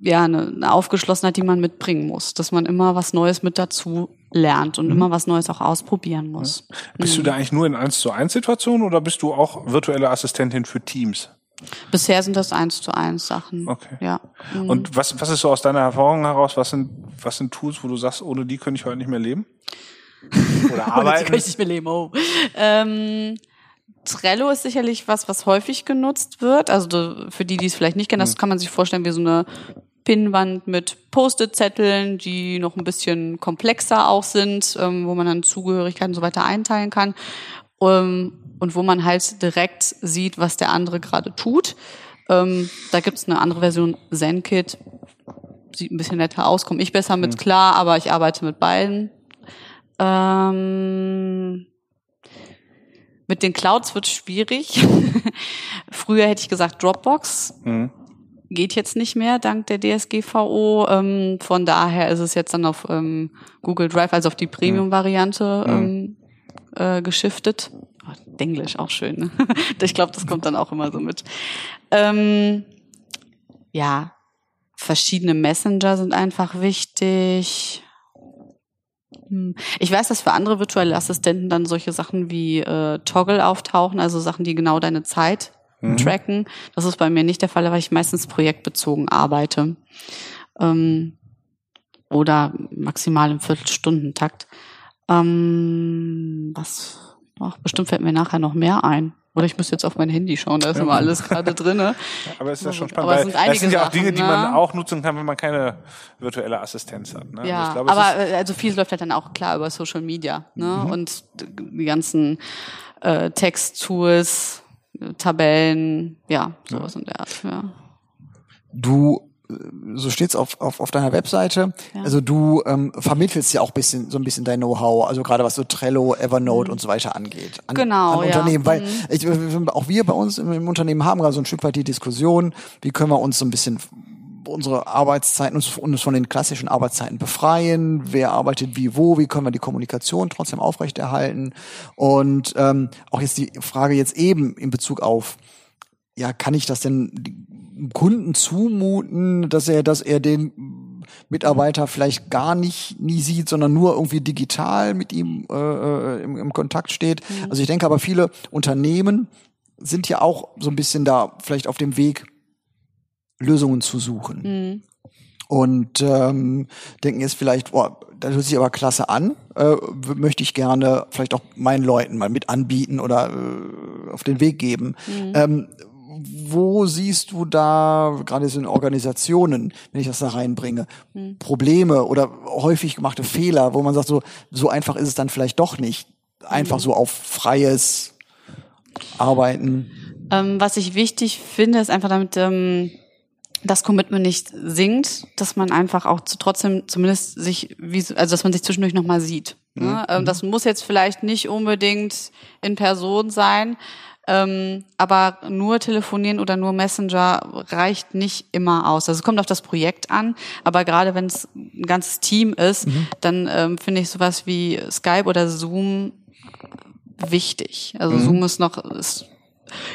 ja, eine, eine Aufgeschlossenheit, die man mitbringen muss, dass man immer was Neues mit dazu lernt und immer was Neues auch ausprobieren muss. bist du da eigentlich nur in 1 zu 1 Situationen oder bist du auch virtuelle Assistentin für Teams? Bisher sind das eins zu eins Sachen. Okay. Ja. Mhm. Und was, was ist so aus deiner Erfahrung heraus? Was sind, was sind Tools, wo du sagst, ohne die könnte ich heute nicht mehr leben? (laughs) Oder Und jetzt arbeiten? kann ich nicht mehr leben. Oh. Ähm, Trello ist sicherlich was, was häufig genutzt wird. Also für die, die es vielleicht nicht kennen, das kann man sich vorstellen wie so eine Pinnwand mit Post-it-Zetteln, die noch ein bisschen komplexer auch sind, ähm, wo man dann Zugehörigkeiten und so weiter einteilen kann. Ähm, und wo man halt direkt sieht, was der andere gerade tut. Ähm, da gibt's eine andere Version, ZenKit. Sieht ein bisschen netter aus, komme ich besser mit klar, aber ich arbeite mit beiden. Ähm, mit den Clouds wird schwierig. (laughs) Früher hätte ich gesagt Dropbox. Mhm. Geht jetzt nicht mehr, dank der DSGVO. Ähm, von daher ist es jetzt dann auf ähm, Google Drive, also auf die Premium-Variante ähm, äh, geschiftet. Oh, Englisch auch schön. Ne? (laughs) ich glaube, das kommt dann auch immer so mit. Ähm, ja, verschiedene Messenger sind einfach wichtig. Hm. Ich weiß, dass für andere virtuelle Assistenten dann solche Sachen wie äh, Toggle auftauchen, also Sachen, die genau deine Zeit tracken. Das ist bei mir nicht der Fall, weil ich meistens projektbezogen arbeite. Ähm, oder maximal im Viertelstundentakt. Ähm, was? Ach, bestimmt fällt mir nachher noch mehr ein. Oder ich muss jetzt auf mein Handy schauen, da ist immer alles gerade drinne. (laughs) Aber es ist ja schon Aber spannend, es weil sind das einige sind ja auch Sachen, Dinge, die ne? man auch nutzen kann, wenn man keine virtuelle Assistenz hat. Ne? Ja, ich glaube, es aber äh, also vieles läuft halt dann auch klar über Social Media ne? und die ganzen äh, Texttools, äh, Tabellen, ja, sowas in der Art. Ja. Du, äh, so steht's auf, auf, auf deiner Webseite, Ja. also du ähm, vermittelst ja auch bisschen, so ein bisschen dein Know-how, also gerade was so Trello, Evernote und so weiter angeht. An, Mhm. Genau, an ja. Unternehmen, weil Mhm. ich, auch wir bei uns im, im Unternehmen haben gerade so ein Stück weit die Diskussion, wie können wir uns so ein bisschen unsere Arbeitszeiten, uns, uns von den klassischen Arbeitszeiten befreien, wer arbeitet wie wo, wie können wir die Kommunikation trotzdem aufrechterhalten? Und ähm, auch jetzt die Frage jetzt eben in Bezug auf ja, kann ich das denn dem Kunden zumuten, dass er, dass er den Mitarbeiter vielleicht gar nicht nie sieht, sondern nur irgendwie digital mit ihm äh, äh, im, im Kontakt steht. Also ich denke aber viele Unternehmen sind ja auch so ein bisschen da vielleicht auf dem Weg, Lösungen zu suchen. Mhm. Und ähm, denken jetzt vielleicht, boah, das hört sich aber klasse an, äh, möchte ich gerne vielleicht auch meinen Leuten mal mit anbieten oder äh, auf den Weg geben. Ähm, wo siehst du da, gerade so in Organisationen, wenn ich das da reinbringe, Probleme oder häufig gemachte Fehler, wo man sagt, so, so einfach ist es dann vielleicht doch nicht. Einfach so auf freies Arbeiten. Ähm, was ich wichtig finde, ist einfach damit ähm, das Commitment nicht sinkt, dass man einfach auch zu, trotzdem zumindest sich, wie, also dass man sich zwischendurch nochmal sieht. Ne? Ähm, das muss jetzt vielleicht nicht unbedingt in Person sein. Ähm, aber nur telefonieren oder nur Messenger reicht nicht immer aus. Also es kommt auf das Projekt an, aber gerade wenn es ein ganzes Team ist, mhm. dann ähm, finde ich sowas wie Skype oder Zoom wichtig. Also mhm. Zoom ist noch ist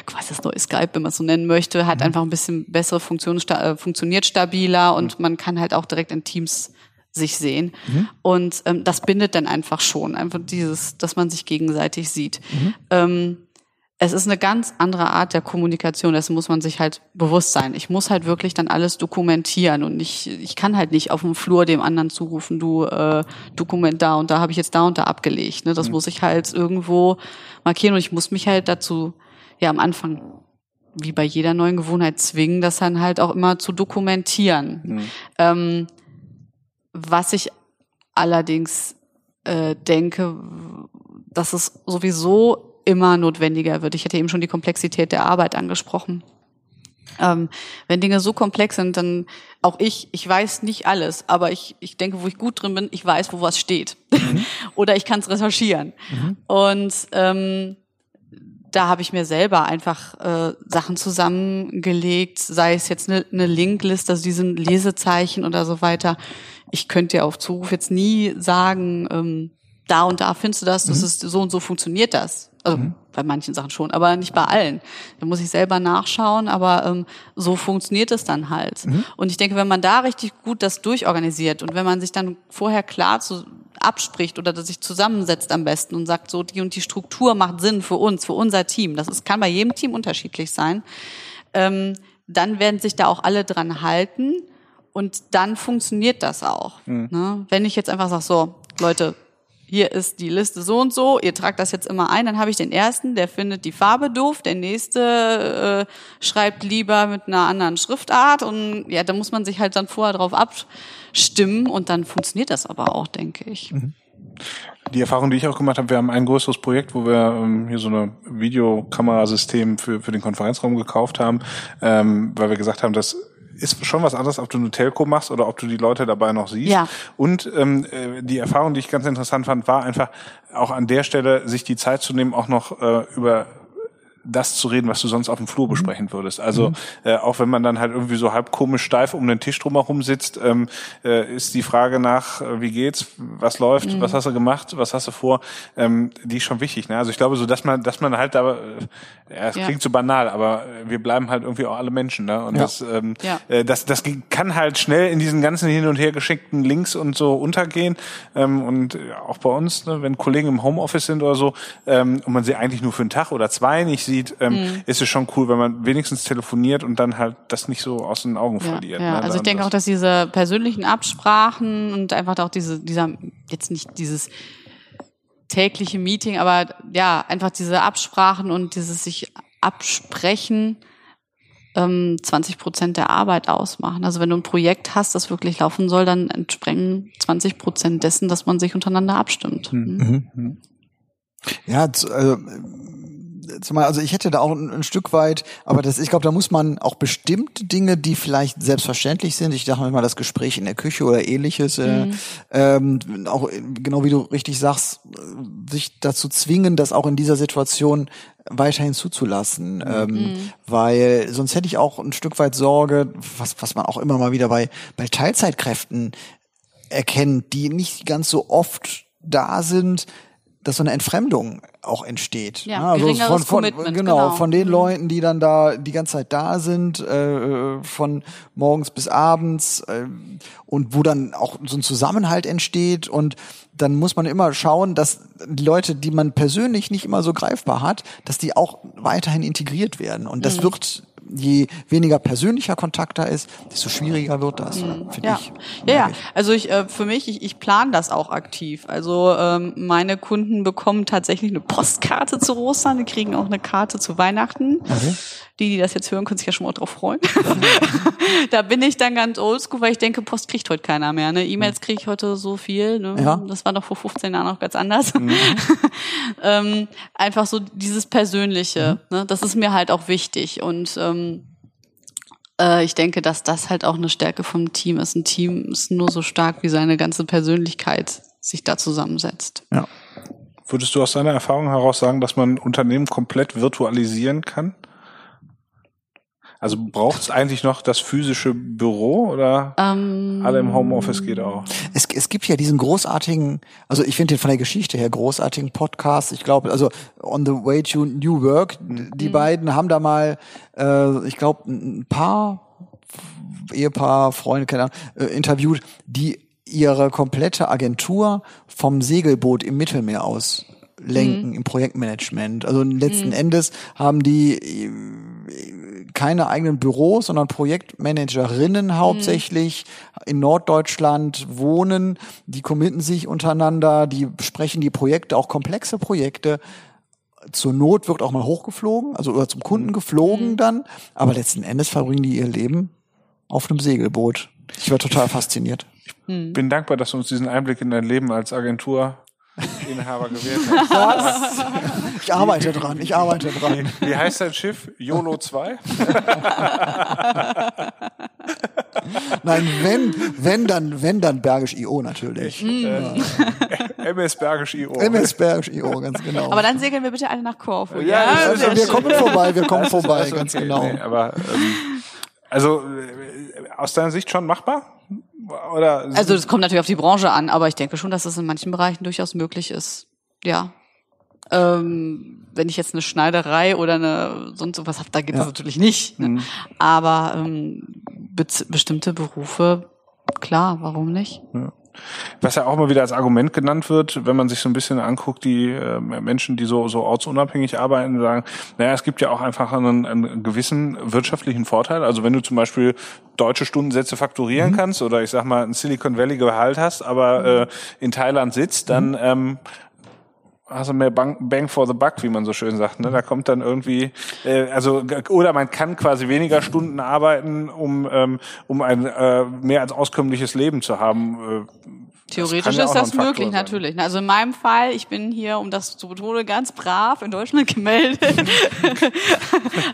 quasi das neue Skype, wenn man es so nennen möchte, hat mhm. einfach ein bisschen bessere Funktion, äh, funktioniert stabiler und man kann halt auch direkt in Teams sich sehen. Mhm. Und ähm, das bindet dann einfach schon, einfach dieses, dass man sich gegenseitig sieht. Mhm. Ähm, es ist eine ganz andere Art der Kommunikation, das muss man sich halt bewusst sein. Ich muss halt wirklich dann alles dokumentieren und nicht, ich kann halt nicht auf dem Flur dem anderen zurufen, du äh, Dokument da und da habe ich jetzt da und da abgelegt. Ne? Das mhm. muss ich halt irgendwo markieren und ich muss mich halt dazu ja am Anfang wie bei jeder neuen Gewohnheit zwingen, das dann halt auch immer zu dokumentieren. Mhm. Ähm, was ich allerdings äh, denke, dass es sowieso immer notwendiger wird. Ich hatte eben schon die Komplexität der Arbeit angesprochen. Ähm, wenn Dinge so komplex sind, dann auch ich, ich weiß nicht alles, aber ich, ich denke, wo ich gut drin bin, ich weiß, wo was steht. Mhm. (laughs) Oder ich kann es recherchieren. Mhm. Und ähm, da habe ich mir selber einfach äh, Sachen zusammengelegt, sei es jetzt eine, eine Linkliste, also diesen Lesezeichen oder so weiter. Ich könnte ja auf Zuruf jetzt nie sagen, ähm, da und da findest du das, das mhm. ist so und so funktioniert das. Also mhm. bei manchen Sachen schon, aber nicht bei allen. Da muss ich selber nachschauen, aber ähm, so funktioniert es dann halt. Mhm. Und ich denke, wenn man da richtig gut das durchorganisiert und wenn man sich dann vorher klar zu, abspricht oder sich zusammensetzt am besten und sagt, so die und die Struktur macht Sinn für uns, für unser Team. Das ist, kann bei jedem Team unterschiedlich sein. Ähm, dann werden sich da auch alle dran halten und dann funktioniert das auch. Mhm. Ne? Wenn ich jetzt einfach sage, so, Leute, hier ist die Liste so und so, ihr tragt das jetzt immer ein, dann habe ich den ersten, der findet die Farbe doof, der nächste äh, schreibt lieber mit einer anderen Schriftart. Und ja, da muss man sich halt dann vorher drauf abstimmen. Und dann funktioniert das aber auch, denke ich. Mhm. Die Erfahrung, die ich auch gemacht habe, wir haben ein größeres Projekt, wo wir ähm, hier so eine Videokamerasystem für, für den Konferenzraum gekauft haben, ähm, weil wir gesagt haben, dass ist schon was anderes, ob du eine Telco machst oder ob du die Leute dabei noch siehst. Ja. Und ähm, äh, die Erfahrung, die ich ganz interessant fand, war einfach auch an der Stelle, sich die Zeit zu nehmen, auch noch äh, über das zu reden, was du sonst auf dem Flur mhm. besprechen würdest. Also mhm. äh, auch wenn man dann halt irgendwie so halb komisch steif um den Tisch drumherum sitzt, ähm, äh, ist die Frage nach, äh, wie geht's, was läuft, mhm. was hast du gemacht, was hast du vor, ähm, die ist schon wichtig. Ne? Also ich glaube so, dass man, dass man halt da, äh, ja, es ja. klingt so banal, aber wir bleiben halt irgendwie auch alle Menschen. Ne? Und ja. das, ähm, äh, das, das kann halt schnell in diesen ganzen hin und her geschickten Links und so untergehen. Ähm, und auch bei uns, ne, wenn Kollegen im Homeoffice sind oder so, ähm, und man sie eigentlich nur für einen Tag oder zwei nicht sieht, sieht, ähm, mhm. ist es schon cool, wenn man wenigstens telefoniert und dann halt das nicht so aus den Augen ja, verliert. Ja, ne? also ich denke auch, dass diese persönlichen Absprachen und einfach auch diese, dieser, jetzt nicht dieses tägliche Meeting, aber ja, einfach diese Absprachen und dieses sich absprechen, 20 ähm, Prozent der Arbeit ausmachen. Also wenn du ein Projekt hast, das wirklich laufen soll, dann entsprengen 20 Prozent dessen, dass man sich untereinander abstimmt. Mhm. Mhm. mhm. Ja, also zumal, also ich hätte da auch ein, ein Stück weit, aber das, ich glaube, da muss man auch bestimmte Dinge, die vielleicht selbstverständlich sind, ich dachte mal das Gespräch in der Küche oder ähnliches, äh, mhm. ähm, auch genau wie du richtig sagst, sich dazu zwingen, das auch in dieser Situation weiterhin zuzulassen, ähm, mhm. weil sonst hätte ich auch ein Stück weit Sorge, was, was man auch immer mal wieder bei, bei Teilzeitkräften erkennt, die nicht ganz so oft da sind, dass so eine Entfremdung auch entsteht. Ja, also von, von, genau, genau, von den mhm. Leuten, die dann da die ganze Zeit da sind, äh, von morgens bis abends äh, und wo dann auch so ein Zusammenhalt entsteht und dann muss man immer schauen, dass die Leute, die man persönlich nicht immer so greifbar hat, dass die auch weiterhin integriert werden und das mhm. wird je weniger persönlicher Kontakt da ist, desto schwieriger wird das, mhm. finde ja. ich. Ja, ja. Also ich äh, für mich, ich, ich plane das auch aktiv. Also ähm, meine Kunden bekommen tatsächlich eine Postkarte zu Ostern, die kriegen auch eine Karte zu Weihnachten. Okay. Die, die das jetzt hören, können sich ja schon mal drauf freuen. (laughs) (laughs) da bin ich dann ganz oldschool, weil ich denke, Post kriegt heute keiner mehr. Ne? E-Mails kriege ich heute so viel. Ne? Ja. Das war doch vor 15 Jahren noch ganz anders. Mhm. (laughs) ähm, einfach so dieses Persönliche. Mhm. Ne? Das ist mir halt auch wichtig. Und ähm, äh, ich denke, dass das halt auch eine Stärke vom Team ist. Ein Team ist nur so stark, wie seine ganze Persönlichkeit sich da zusammensetzt. Ja. Würdest du aus deiner Erfahrung heraus sagen, dass man Unternehmen komplett virtualisieren kann? Also braucht es eigentlich noch das physische Büro oder Ähm, alle im Homeoffice geht auch? Es, es gibt ja diesen großartigen, also ich finde den von der Geschichte her großartigen Podcast. Ich glaube, also On the Way to New Work, die beiden haben da mal, äh, ich glaube, ein paar Ehepaar, Freunde, keine Ahnung, äh, interviewt, die ihre komplette Agentur vom Segelboot im Mittelmeer aus lenken im Projektmanagement. Also letzten Endes haben die äh, keine eigenen Büros, sondern Projektmanagerinnen hauptsächlich in Norddeutschland wohnen. Die committen sich untereinander, die besprechen die Projekte, auch komplexe Projekte. Zur Not wird auch mal hochgeflogen, also oder zum Kunden geflogen dann. Aber letzten Endes verbringen die ihr Leben auf einem Segelboot. Ich war total fasziniert. Bin dankbar, dass du uns diesen Einblick in dein Leben als Agenturinhaber gewährt hast. (laughs) Ich arbeite dran, ich arbeite dran. Wie heißt dein Schiff? YOLO 2? (laughs) Nein, wenn, wenn dann, wenn dann Bergisch IO natürlich. MS Bergisch IO. MS Bergisch IO, ganz genau. Aber dann segeln wir bitte alle nach Korfu. Ja, also wir kommen vorbei, wir kommen vorbei, Also, ganz okay, genau. Nee, aber ähm, also äh, aus deiner Sicht schon machbar? Oder Also das kommt natürlich auf die Branche an, aber ich denke schon, dass es in manchen Bereichen durchaus möglich ist. Ja. Ähm, wenn ich jetzt eine Schneiderei oder eine sonst sowas habe, da geht das natürlich nicht. Ne? Aber ähm, be bestimmte Berufe, klar, warum nicht? Was ja auch immer wieder als Argument genannt wird, wenn man sich so ein bisschen anguckt, die äh, Menschen, die so, so ortsunabhängig arbeiten, sagen, naja, es gibt ja auch einfach einen, einen gewissen wirtschaftlichen Vorteil. Also wenn du zum Beispiel deutsche Stundensätze fakturieren kannst oder ich sag mal ein Silicon Valley Gehalt hast, aber äh, in Thailand sitzt, dann ähm, hast du mehr Bang, Bang for the Buck, wie man so schön sagt. Ne? Da kommt dann irgendwie, äh, also oder man kann quasi weniger Stunden arbeiten, um um, um ein äh, mehr als auskömmliches Leben zu haben. Äh, Theoretisch auch ist das möglich, sein. natürlich. Also in meinem Fall, ich bin hier, um das zu betonen, ganz brav in Deutschland (laughs) gemeldet. (laughs)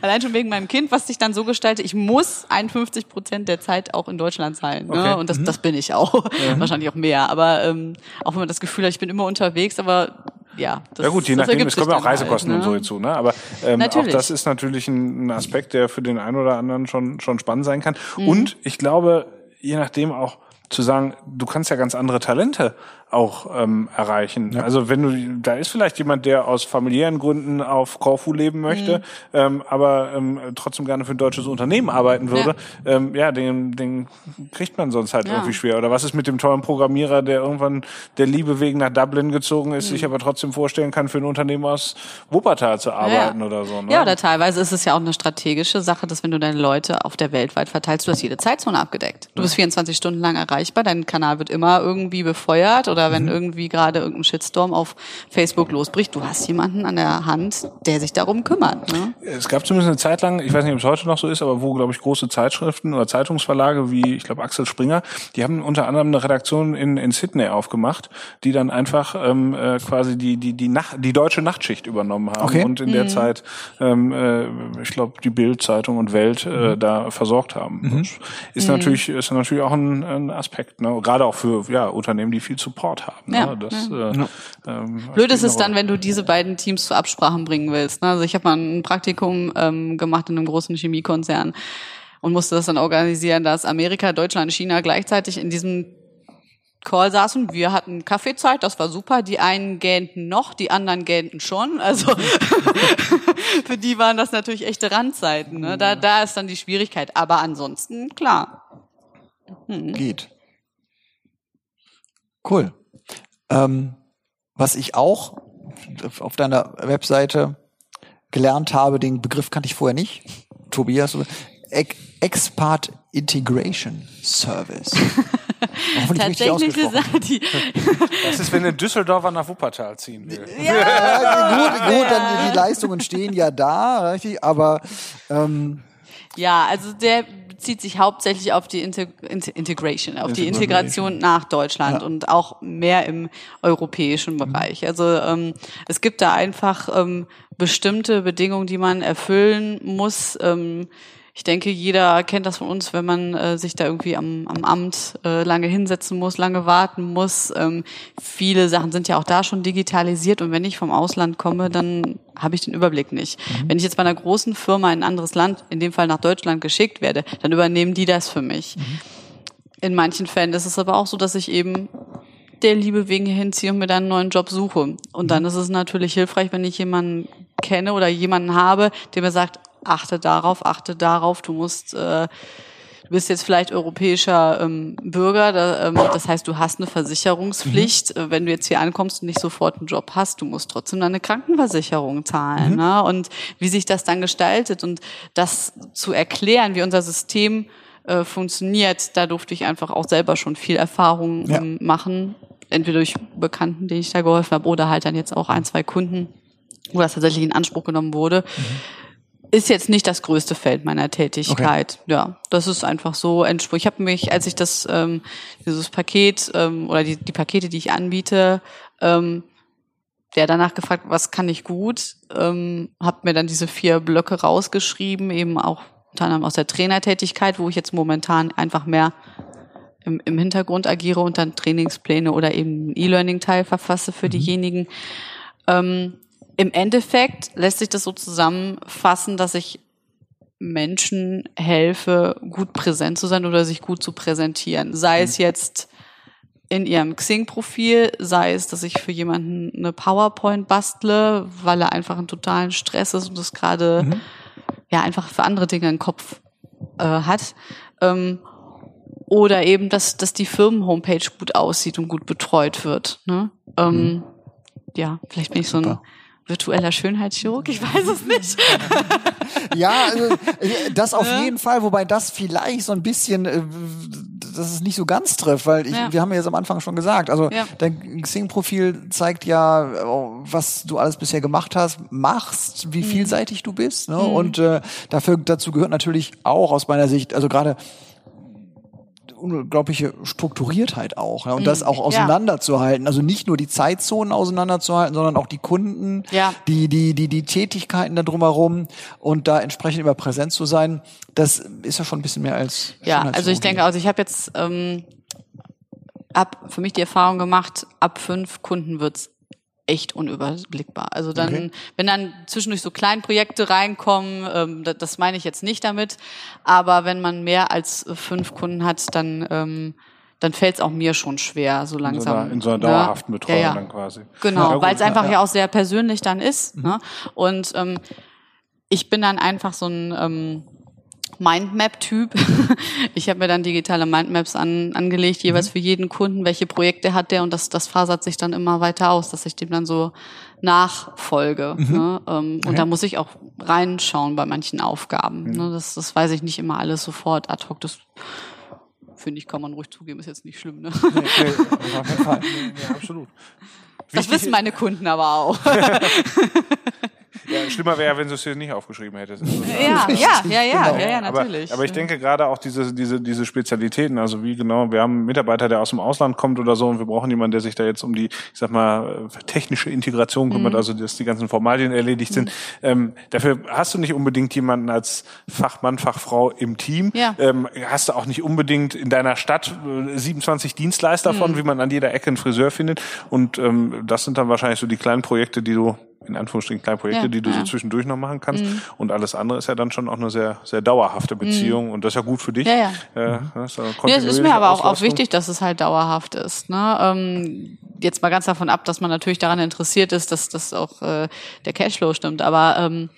Allein schon wegen meinem Kind, was sich dann so gestaltet, ich muss 51 Prozent der Zeit auch in Deutschland sein. Ne? Okay. Und das, das bin ich auch. (laughs) Wahrscheinlich auch mehr. Aber ähm, auch wenn man das Gefühl hat, ich bin immer unterwegs, aber ja. Das, Ja gut, je nachdem, es kommen ja auch dann Reisekosten halt, und so ne? hinzu, ne? Aber ähm, auch das ist natürlich ein, ein Aspekt, der für den einen oder anderen schon schon spannend sein kann. Mhm. Und ich glaube, je nachdem auch zu sagen, du kannst ja ganz andere Talente auch ähm, erreichen. Also wenn du, da ist vielleicht jemand, der aus familiären Gründen auf Korfu leben möchte, Mhm. ähm, aber ähm, trotzdem gerne für ein deutsches Unternehmen arbeiten würde, ja, ähm, ja den, den kriegt man sonst halt Ja. irgendwie schwer. Oder was ist mit dem tollen Programmierer, der irgendwann der Liebe wegen nach Dublin gezogen ist, Mhm. sich aber trotzdem vorstellen kann, für ein Unternehmen aus Wuppertal zu arbeiten ja. oder so. Ne? Ja, oder teilweise ist es ja auch eine strategische Sache, dass wenn du deine Leute auf der Welt weit verteilst, du hast jede Zeitzone abgedeckt. Du bist 24 Stunden lang erreichbar, dein Kanal wird immer irgendwie befeuert oder Mhm. wenn irgendwie gerade irgendein Shitstorm auf Facebook losbricht, du hast jemanden an der Hand, der sich darum kümmert. Ne? Es gab zumindest eine Zeit lang, ich weiß nicht, ob es heute noch so ist, aber wo, glaube ich, große Zeitschriften oder Zeitungsverlage wie, ich glaube, Axel Springer, die haben unter anderem eine Redaktion in, in Sydney aufgemacht, die dann einfach ähm, äh, quasi die, die, die, Nacht, die deutsche Nachtschicht übernommen haben Okay. und in der Zeit, ähm, äh, ich glaube, die Bild-Zeitung und Welt äh, da versorgt haben. Das ist natürlich, ist natürlich auch ein, ein Aspekt, ne? gerade auch für ja, Unternehmen, die viel Support haben. Ja, Ne? Das, äh, ähm, Blöd ist es dann, wenn du diese beiden Teams zu Absprachen bringen willst. Ne? Also ich habe mal ein Praktikum ähm, gemacht in einem großen Chemiekonzern und musste das dann organisieren, dass Amerika, Deutschland, China gleichzeitig in diesem Call saßen. Wir hatten Kaffeezeit, das war super. Die einen gähnten noch, die anderen gähnten schon. Also (laughs) für die waren das natürlich echte Randzeiten. Ne? Da, da ist dann die Schwierigkeit. Aber ansonsten, klar. Geht. Cool. Ähm, was ich auch auf deiner Webseite gelernt habe, den Begriff kannte ich vorher nicht. Tobias, Ex- Expert Integration Service. (laughs) Tatsächlich. Sache, die (laughs) Das ist, wenn ein Düsseldorfer nach Wuppertal ziehen will. Ja, (laughs) gut, gut, dann die, die Leistungen stehen ja da, richtig, aber ähm, Ja, also der bezieht sich hauptsächlich auf die Integ Int- Integration, auf die Integration nach Deutschland und auch mehr im europäischen Bereich. Also ähm, es gibt da einfach ähm, bestimmte Bedingungen, die man erfüllen muss. Ähm, ich denke, jeder kennt das von uns, wenn man äh, sich da irgendwie am, am Amt äh, lange hinsetzen muss, lange warten muss. Ähm, viele Sachen sind ja auch da schon digitalisiert und wenn ich vom Ausland komme, dann habe ich den Überblick nicht. Mhm. Wenn ich jetzt bei einer großen Firma in ein anderes Land, in dem Fall nach Deutschland geschickt werde, dann übernehmen die das für mich. Mhm. In manchen Fällen ist es aber auch so, dass ich eben der Liebe wegen hinziehe und mir dann einen neuen Job suche. Und dann ist es natürlich hilfreich, wenn ich jemanden kenne oder jemanden habe, der mir sagt, achte darauf, achte darauf, du musst, äh, du bist jetzt vielleicht europäischer ähm, Bürger, da, ähm, das heißt, du hast eine Versicherungspflicht, mhm. wenn du jetzt hier ankommst und nicht sofort einen Job hast, du musst trotzdem deine Krankenversicherung zahlen. Mhm. Ne? Und wie sich das dann gestaltet und das zu erklären, wie unser System äh, funktioniert, da durfte ich einfach auch selber schon viel Erfahrung ja. ähm, machen, entweder durch Bekannten, denen ich da geholfen habe, oder halt dann jetzt auch ein, zwei Kunden, wo das tatsächlich in Anspruch genommen wurde. Mhm ist jetzt nicht das größte Feld meiner Tätigkeit. Okay. Ja, das ist einfach so Entspruch. Ich habe mich, als ich das ähm, dieses Paket ähm, oder die, die Pakete, die ich anbiete, ähm, der danach gefragt, was kann ich gut, ähm, habe mir dann diese vier Blöcke rausgeschrieben, eben auch unter anderem aus der Trainertätigkeit, wo ich jetzt momentan einfach mehr im, im Hintergrund agiere und dann Trainingspläne oder eben E-Learning-Teil verfasse für mhm. diejenigen. Ähm, im Endeffekt lässt sich das so zusammenfassen, dass ich Menschen helfe, gut präsent zu sein oder sich gut zu präsentieren. Sei es mhm. jetzt in ihrem Xing-Profil, sei es, dass ich für jemanden eine PowerPoint bastle, weil er einfach einen totalen Stress ist und das gerade mhm. ja einfach für andere Dinge im Kopf äh, hat. Ähm, oder eben, dass, dass die Firmen-Homepage gut aussieht und gut betreut wird. Ne? Ähm, mhm. Ja, vielleicht bin ich so ein virtueller Schönheitschirurg, ich weiß es nicht. (laughs) ja, also, äh, das auf ja. jeden Fall, wobei das vielleicht so ein bisschen, äh, dass es nicht so ganz trifft, weil ich, ja. wir haben ja jetzt am Anfang schon gesagt, also ja. dein Xing-Profil zeigt ja, was du alles bisher gemacht hast, machst, wie mhm. vielseitig du bist, ne? Mhm. und äh, dafür dazu gehört natürlich auch aus meiner Sicht, also gerade unglaubliche Strukturiertheit auch ja, und das mhm. auch auseinanderzuhalten. Also nicht nur die Zeitzonen auseinanderzuhalten, sondern auch die Kunden, ja. die, die, die, die Tätigkeiten da drumherum und da entsprechend immer präsent zu sein. Das ist ja schon ein bisschen mehr als. Ja, also ich denke, also ich habe jetzt ähm, ab für mich die Erfahrung gemacht, ab fünf Kunden wird's echt unüberblickbar. Also dann, okay. wenn dann zwischendurch so Kleinprojekte reinkommen, ähm, das, das meine ich jetzt nicht damit, aber wenn man mehr als fünf Kunden hat, dann ähm, dann fällt es auch mir schon schwer, so langsam. In so einer, in so einer ne? dauerhaften Betreuung ja, ja. dann quasi. Genau, ja, weil es einfach ja. ja. auch sehr persönlich dann ist. Mhm. Ne? Und ähm, ich bin dann einfach so ein ähm, Mindmap-Typ. (laughs) ich habe mir dann digitale Mindmaps an, angelegt, jeweils mhm. für jeden Kunden, welche Projekte hat der und das, das fasert sich dann immer weiter aus, dass ich dem dann so nachfolge. Mhm. Ne? Ähm, okay. Und da muss ich auch reinschauen bei manchen Aufgaben. Mhm. Ne? Das, das weiß ich nicht immer alles sofort ad hoc. Das finde ich, kann man ruhig zugeben, ist jetzt nicht schlimm. Ne? Nee, nee, auf jeden Fall. Nee, nee, absolut. Das Wichtig wissen meine Kunden aber auch. (laughs) Ja, schlimmer wäre, wenn du es hier nicht aufgeschrieben hättest. (laughs) Ja, ja, ja, ja, genau. ja, ja, natürlich. Aber, aber ich denke gerade auch diese, diese, diese Spezialitäten, also wie genau, wir haben einen Mitarbeiter, der aus dem Ausland kommt oder so und wir brauchen jemanden, der sich da jetzt um die, ich sag mal, technische Integration kümmert, mhm. also dass die ganzen Formalien erledigt sind. Mhm. Ähm, dafür hast du nicht unbedingt jemanden als Fachmann, Fachfrau im Team. Ja. Ähm, hast du auch nicht unbedingt in deiner Stadt 27 äh, Dienstleister mhm. von, wie man an jeder Ecke einen Friseur findet. Und ähm, das sind dann wahrscheinlich so die kleinen Projekte, die du in Anführungsstrichen kleine Projekte, ja, die du ja. so zwischendurch noch machen kannst. Mhm. Und alles andere ist ja dann schon auch eine sehr, sehr dauerhafte Beziehung mhm. und das ist ja gut für dich. Ja, ja. Äh, das ja, es ist mir aber auch, auch wichtig, dass es halt dauerhaft ist. Ne? Ähm, jetzt mal ganz davon ab, dass man natürlich daran interessiert ist, dass, dass auch äh, der Cashflow stimmt. Aber ähm,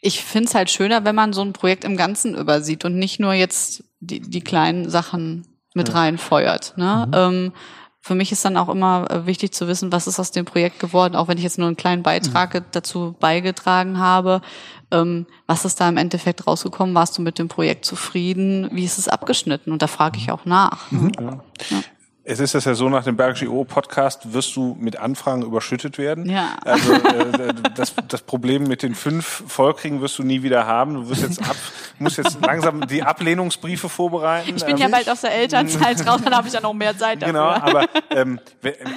ich finde es halt schöner, wenn man so ein Projekt im Ganzen übersieht und nicht nur jetzt die, die kleinen Sachen mit ja. reinfeuert. Ne? Mhm. Ähm, für mich ist dann auch immer äh, wichtig zu wissen, was ist aus dem Projekt geworden, auch wenn ich jetzt nur einen kleinen Beitrag mhm. dazu beigetragen habe. Ähm, was ist da im Endeffekt rausgekommen? Warst du mit dem Projekt zufrieden? Wie ist es abgeschnitten? Und da frage ich auch nach. Mhm. Ja. Ja. Es ist das ja so, nach dem Bergische O Podcast wirst du mit Anfragen überschüttet werden. Ja. Also äh, das, das Problem mit den fünf Vollkriegen wirst du nie wieder haben. Du wirst jetzt ab, musst jetzt langsam die Ablehnungsbriefe vorbereiten. Ich bin ja bald aus der Elternzeit raus, dann habe ich ja noch mehr Zeit dafür. Genau, aber ähm,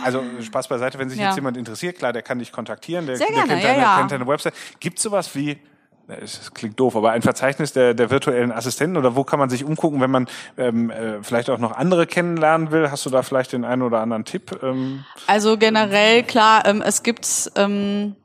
also Spaß beiseite, wenn sich ja. jetzt jemand interessiert, klar, der kann dich kontaktieren, der, Sehr gerne, der kennt, deine, ja, ja. kennt deine Website. Gibt sowas wie es klingt doof, aber ein Verzeichnis der, der virtuellen Assistenten oder wo kann man sich umgucken, wenn man ähm, äh, vielleicht auch noch andere kennenlernen will? Hast du da vielleicht den einen oder anderen Tipp? Ähm? Also generell klar, ähm, es gibt ähm,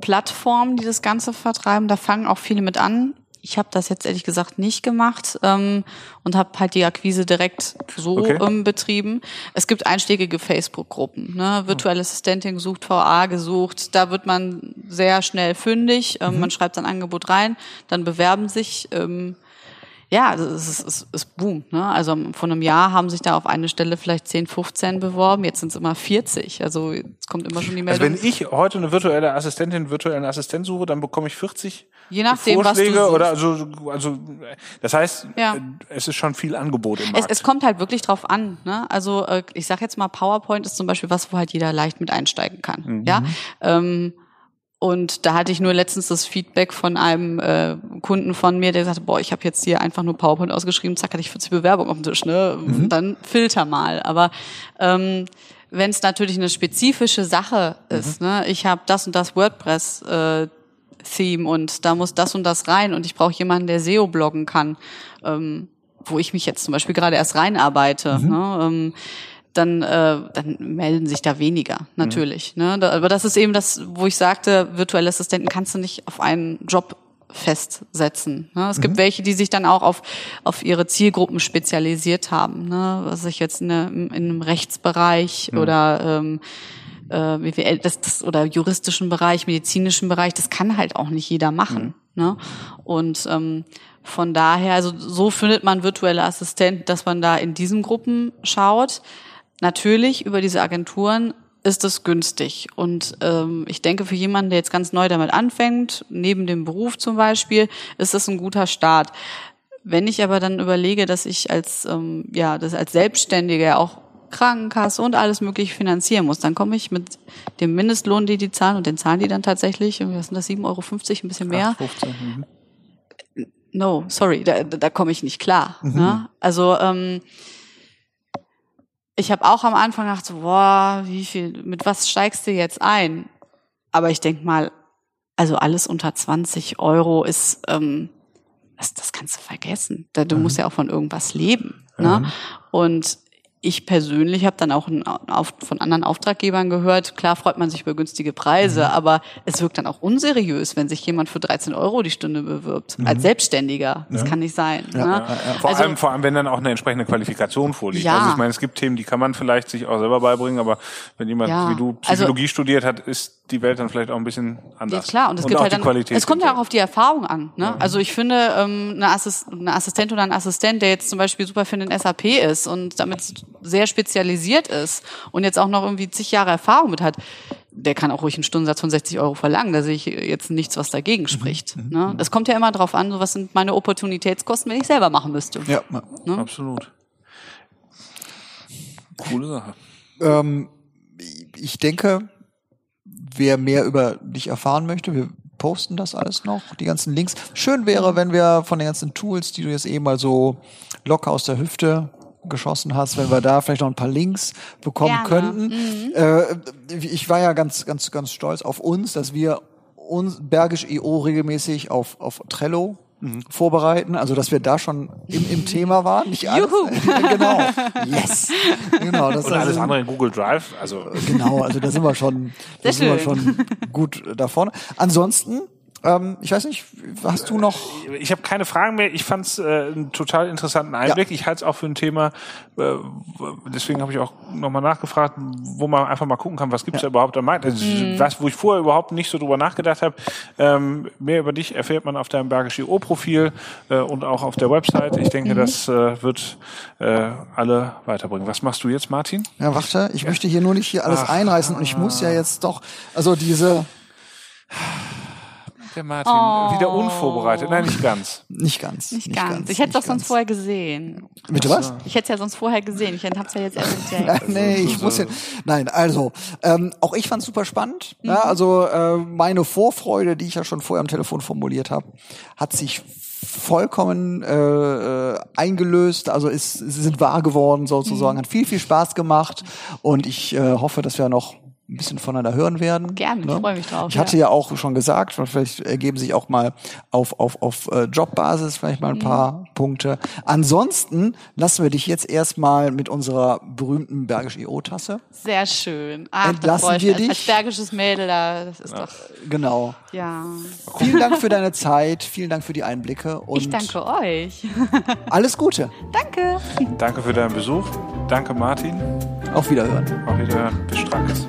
Plattformen, die das Ganze vertreiben. Da fangen auch viele mit an. Ich habe das jetzt ehrlich gesagt nicht gemacht ähm, und habe halt die Akquise direkt so Okay. ähm, betrieben. Es gibt einschlägige Facebook-Gruppen. Ne? Virtuelle Assistentin gesucht, VA gesucht. Da wird man sehr schnell fündig. Ähm, Man schreibt sein Angebot rein, dann bewerben sich. Ähm, ja, es, ist, es, es boomt. Ne? Also vor einem Jahr haben sich da auf eine Stelle vielleicht 10, 15 beworben. Jetzt sind es immer 40. Also es kommt immer schon die Also Meldung. wenn ich heute eine virtuelle Assistentin, virtuellen Assistent suche, dann bekomme ich 40 Je nachdem, was du Vorschläge suchst. oder also also das heißt, Ja. äh, es ist schon viel Angebot im Es, Markt. es kommt halt wirklich drauf an. Ne? Also äh, ich sag jetzt mal, PowerPoint ist zum Beispiel was, wo halt jeder leicht mit einsteigen kann. Mhm. Ja. Ähm, und da hatte ich nur letztens das Feedback von einem äh, Kunden von mir, der sagte, boah, ich habe jetzt hier einfach nur PowerPoint ausgeschrieben, zack, hatte ich 40 Bewerbungen auf dem Tisch, ne? Mhm. Dann filter mal. Aber ähm, wenn es natürlich eine spezifische Sache Mhm. ist, ne, ich habe das und das WordPress äh, Theme und da muss das und das rein und ich brauche jemanden, der SEO bloggen kann, ähm, wo ich mich jetzt zum Beispiel gerade erst reinarbeite. Ne, ähm, dann, äh, dann melden sich da weniger, natürlich. Ne? Da, aber das ist eben das, wo ich sagte, virtuelle Assistenten kannst du nicht auf einen Job festsetzen. Ne? Es gibt welche, die sich dann auch auf, auf ihre Zielgruppen spezialisiert haben. Ne? Was ich jetzt in, eine, in einem Rechtsbereich oder ähm, äh, BWL, das, das, oder juristischen Bereich, medizinischen Bereich, das kann halt auch nicht jeder machen. Ne? Und ähm, von daher, also so findet man virtuelle Assistenten, dass man da in diesen Gruppen schaut. Natürlich über diese Agenturen ist es günstig. Und ähm, ich denke, für jemanden, der jetzt ganz neu damit anfängt, neben dem Beruf zum Beispiel, ist das ein guter Start. Wenn ich aber dann überlege, dass ich als ähm, ja, das als Selbstständiger auch Krankenkasse und alles mögliche finanzieren muss, dann komme ich mit dem Mindestlohn, die die zahlen, und den zahlen die dann tatsächlich, was sind das, 7,50 Euro, ein bisschen mehr. 15, mhm. No, sorry, da, da komme ich nicht klar. Ne? Also ähm, ich habe auch am Anfang gedacht, so, boah, wie viel, mit was steigst du jetzt ein? Aber ich denk mal, also alles unter 20 Euro ist, ähm, das, das kannst du vergessen. Da, du musst ja auch von irgendwas leben. Ne? Und ich persönlich habe dann auch von anderen Auftraggebern gehört, klar freut man sich über günstige Preise, aber es wirkt dann auch unseriös, wenn sich jemand für 13 Euro die Stunde bewirbt. Als Selbstständiger. Das kann nicht sein. ne? Vor, Also- allem, vor allem, wenn dann auch eine entsprechende Qualifikation vorliegt. Ja. Also ich meine, es gibt Themen, die kann man vielleicht sich auch selber beibringen, aber wenn jemand Ja. wie du Also- Psychologie studiert hat, ist die Welt dann vielleicht auch ein bisschen Ja, anders. klar, und es gibt auch halt die dann, Qualität. es kommt ja auch auf die Erfahrung an. Ne? Also ich finde, ähm, eine, Assist, eine Assistent oder ein Assistent, der jetzt zum Beispiel super für den SAP ist und damit sehr spezialisiert ist und jetzt auch noch irgendwie zig Jahre Erfahrung mit hat, der kann auch ruhig einen Stundensatz von 60 Euro verlangen. Da sehe ich jetzt nichts, was dagegen spricht. Ne? Das kommt ja immer drauf an, so was sind meine Opportunitätskosten, wenn ich selber machen müsste. Ja. Absolut. Coole Sache. Ähm, ich denke, wer mehr über dich erfahren möchte, wir posten das alles noch, die ganzen Links. Schön wäre, wenn wir von den ganzen Tools, die du jetzt eben mal so locker aus der Hüfte geschossen hast, wenn wir da vielleicht noch ein paar Links bekommen Gerne. könnten. Äh, ich war ja ganz, ganz, ganz stolz auf uns, dass wir uns Bergisch EO regelmäßig auf, auf Trello vorbereiten, also dass wir da schon im, im Thema waren. Nicht alles. (laughs) genau. Yes. Genau. Das Und alles also- andere in Google Drive, also Genau, also da sind wir schon, da sind wir schon gut da vorne. Ansonsten, ähm, ich weiß nicht, hast du noch? ich habe keine Fragen mehr. Ich fand es äh, einen total interessanten Einblick. Ich halte es auch für ein Thema, äh, deswegen habe ich auch nochmal nachgefragt, wo man einfach mal gucken kann, was gibt's da überhaupt am Markt. Also, Was, wo ich vorher überhaupt nicht so drüber nachgedacht habe. Ähm, mehr über dich erfährt man auf deinem Bergisch IO-Profil äh, und auch auf der Website. Ich denke, das äh, wird äh, alle weiterbringen. Was machst du jetzt, Martin? Ja, warte, ich möchte hier nur nicht hier alles einreißen und ich muss ja jetzt doch, also diese, Der Martin, wieder unvorbereitet. Nein, nicht ganz. nicht ganz. Nicht ganz. Ich hätte nicht das sonst ganz. vorher gesehen. Bitte was? Ich hätte es ja sonst vorher gesehen. Ich hab's ja jetzt erst (laughs) entdeckt. nee, ich muss ja. Nein, also ähm, auch ich fand super spannend. Mhm. Ja, also äh, meine Vorfreude, die ich ja schon vorher am Telefon formuliert habe, hat sich vollkommen äh, äh, eingelöst. Also ist, sie sind wahr geworden sozusagen. Mhm. Hat viel viel Spaß gemacht und ich äh, hoffe, dass wir noch ein bisschen voneinander hören werden. Gerne, ich freue mich drauf, Ich hatte ja. auch schon gesagt, vielleicht ergeben sich auch mal auf, auf, auf äh, Jobbasis vielleicht mal ein paar Punkte. Ansonsten lassen wir dich jetzt erstmal mit unserer berühmten Bergisch IO-Tasse. Sehr schön. Ach, Entlassen wir mich. Als dich? bergisches Mädel, da, das ist doch, Genau. ja. Vielen Dank für deine Zeit, vielen Dank für die Einblicke und Ich danke euch. (laughs) alles Gute. danke. Danke für deinen Besuch. Danke, Martin. Auf Wiederhören. Auf Wiederhören. Bis Strankes.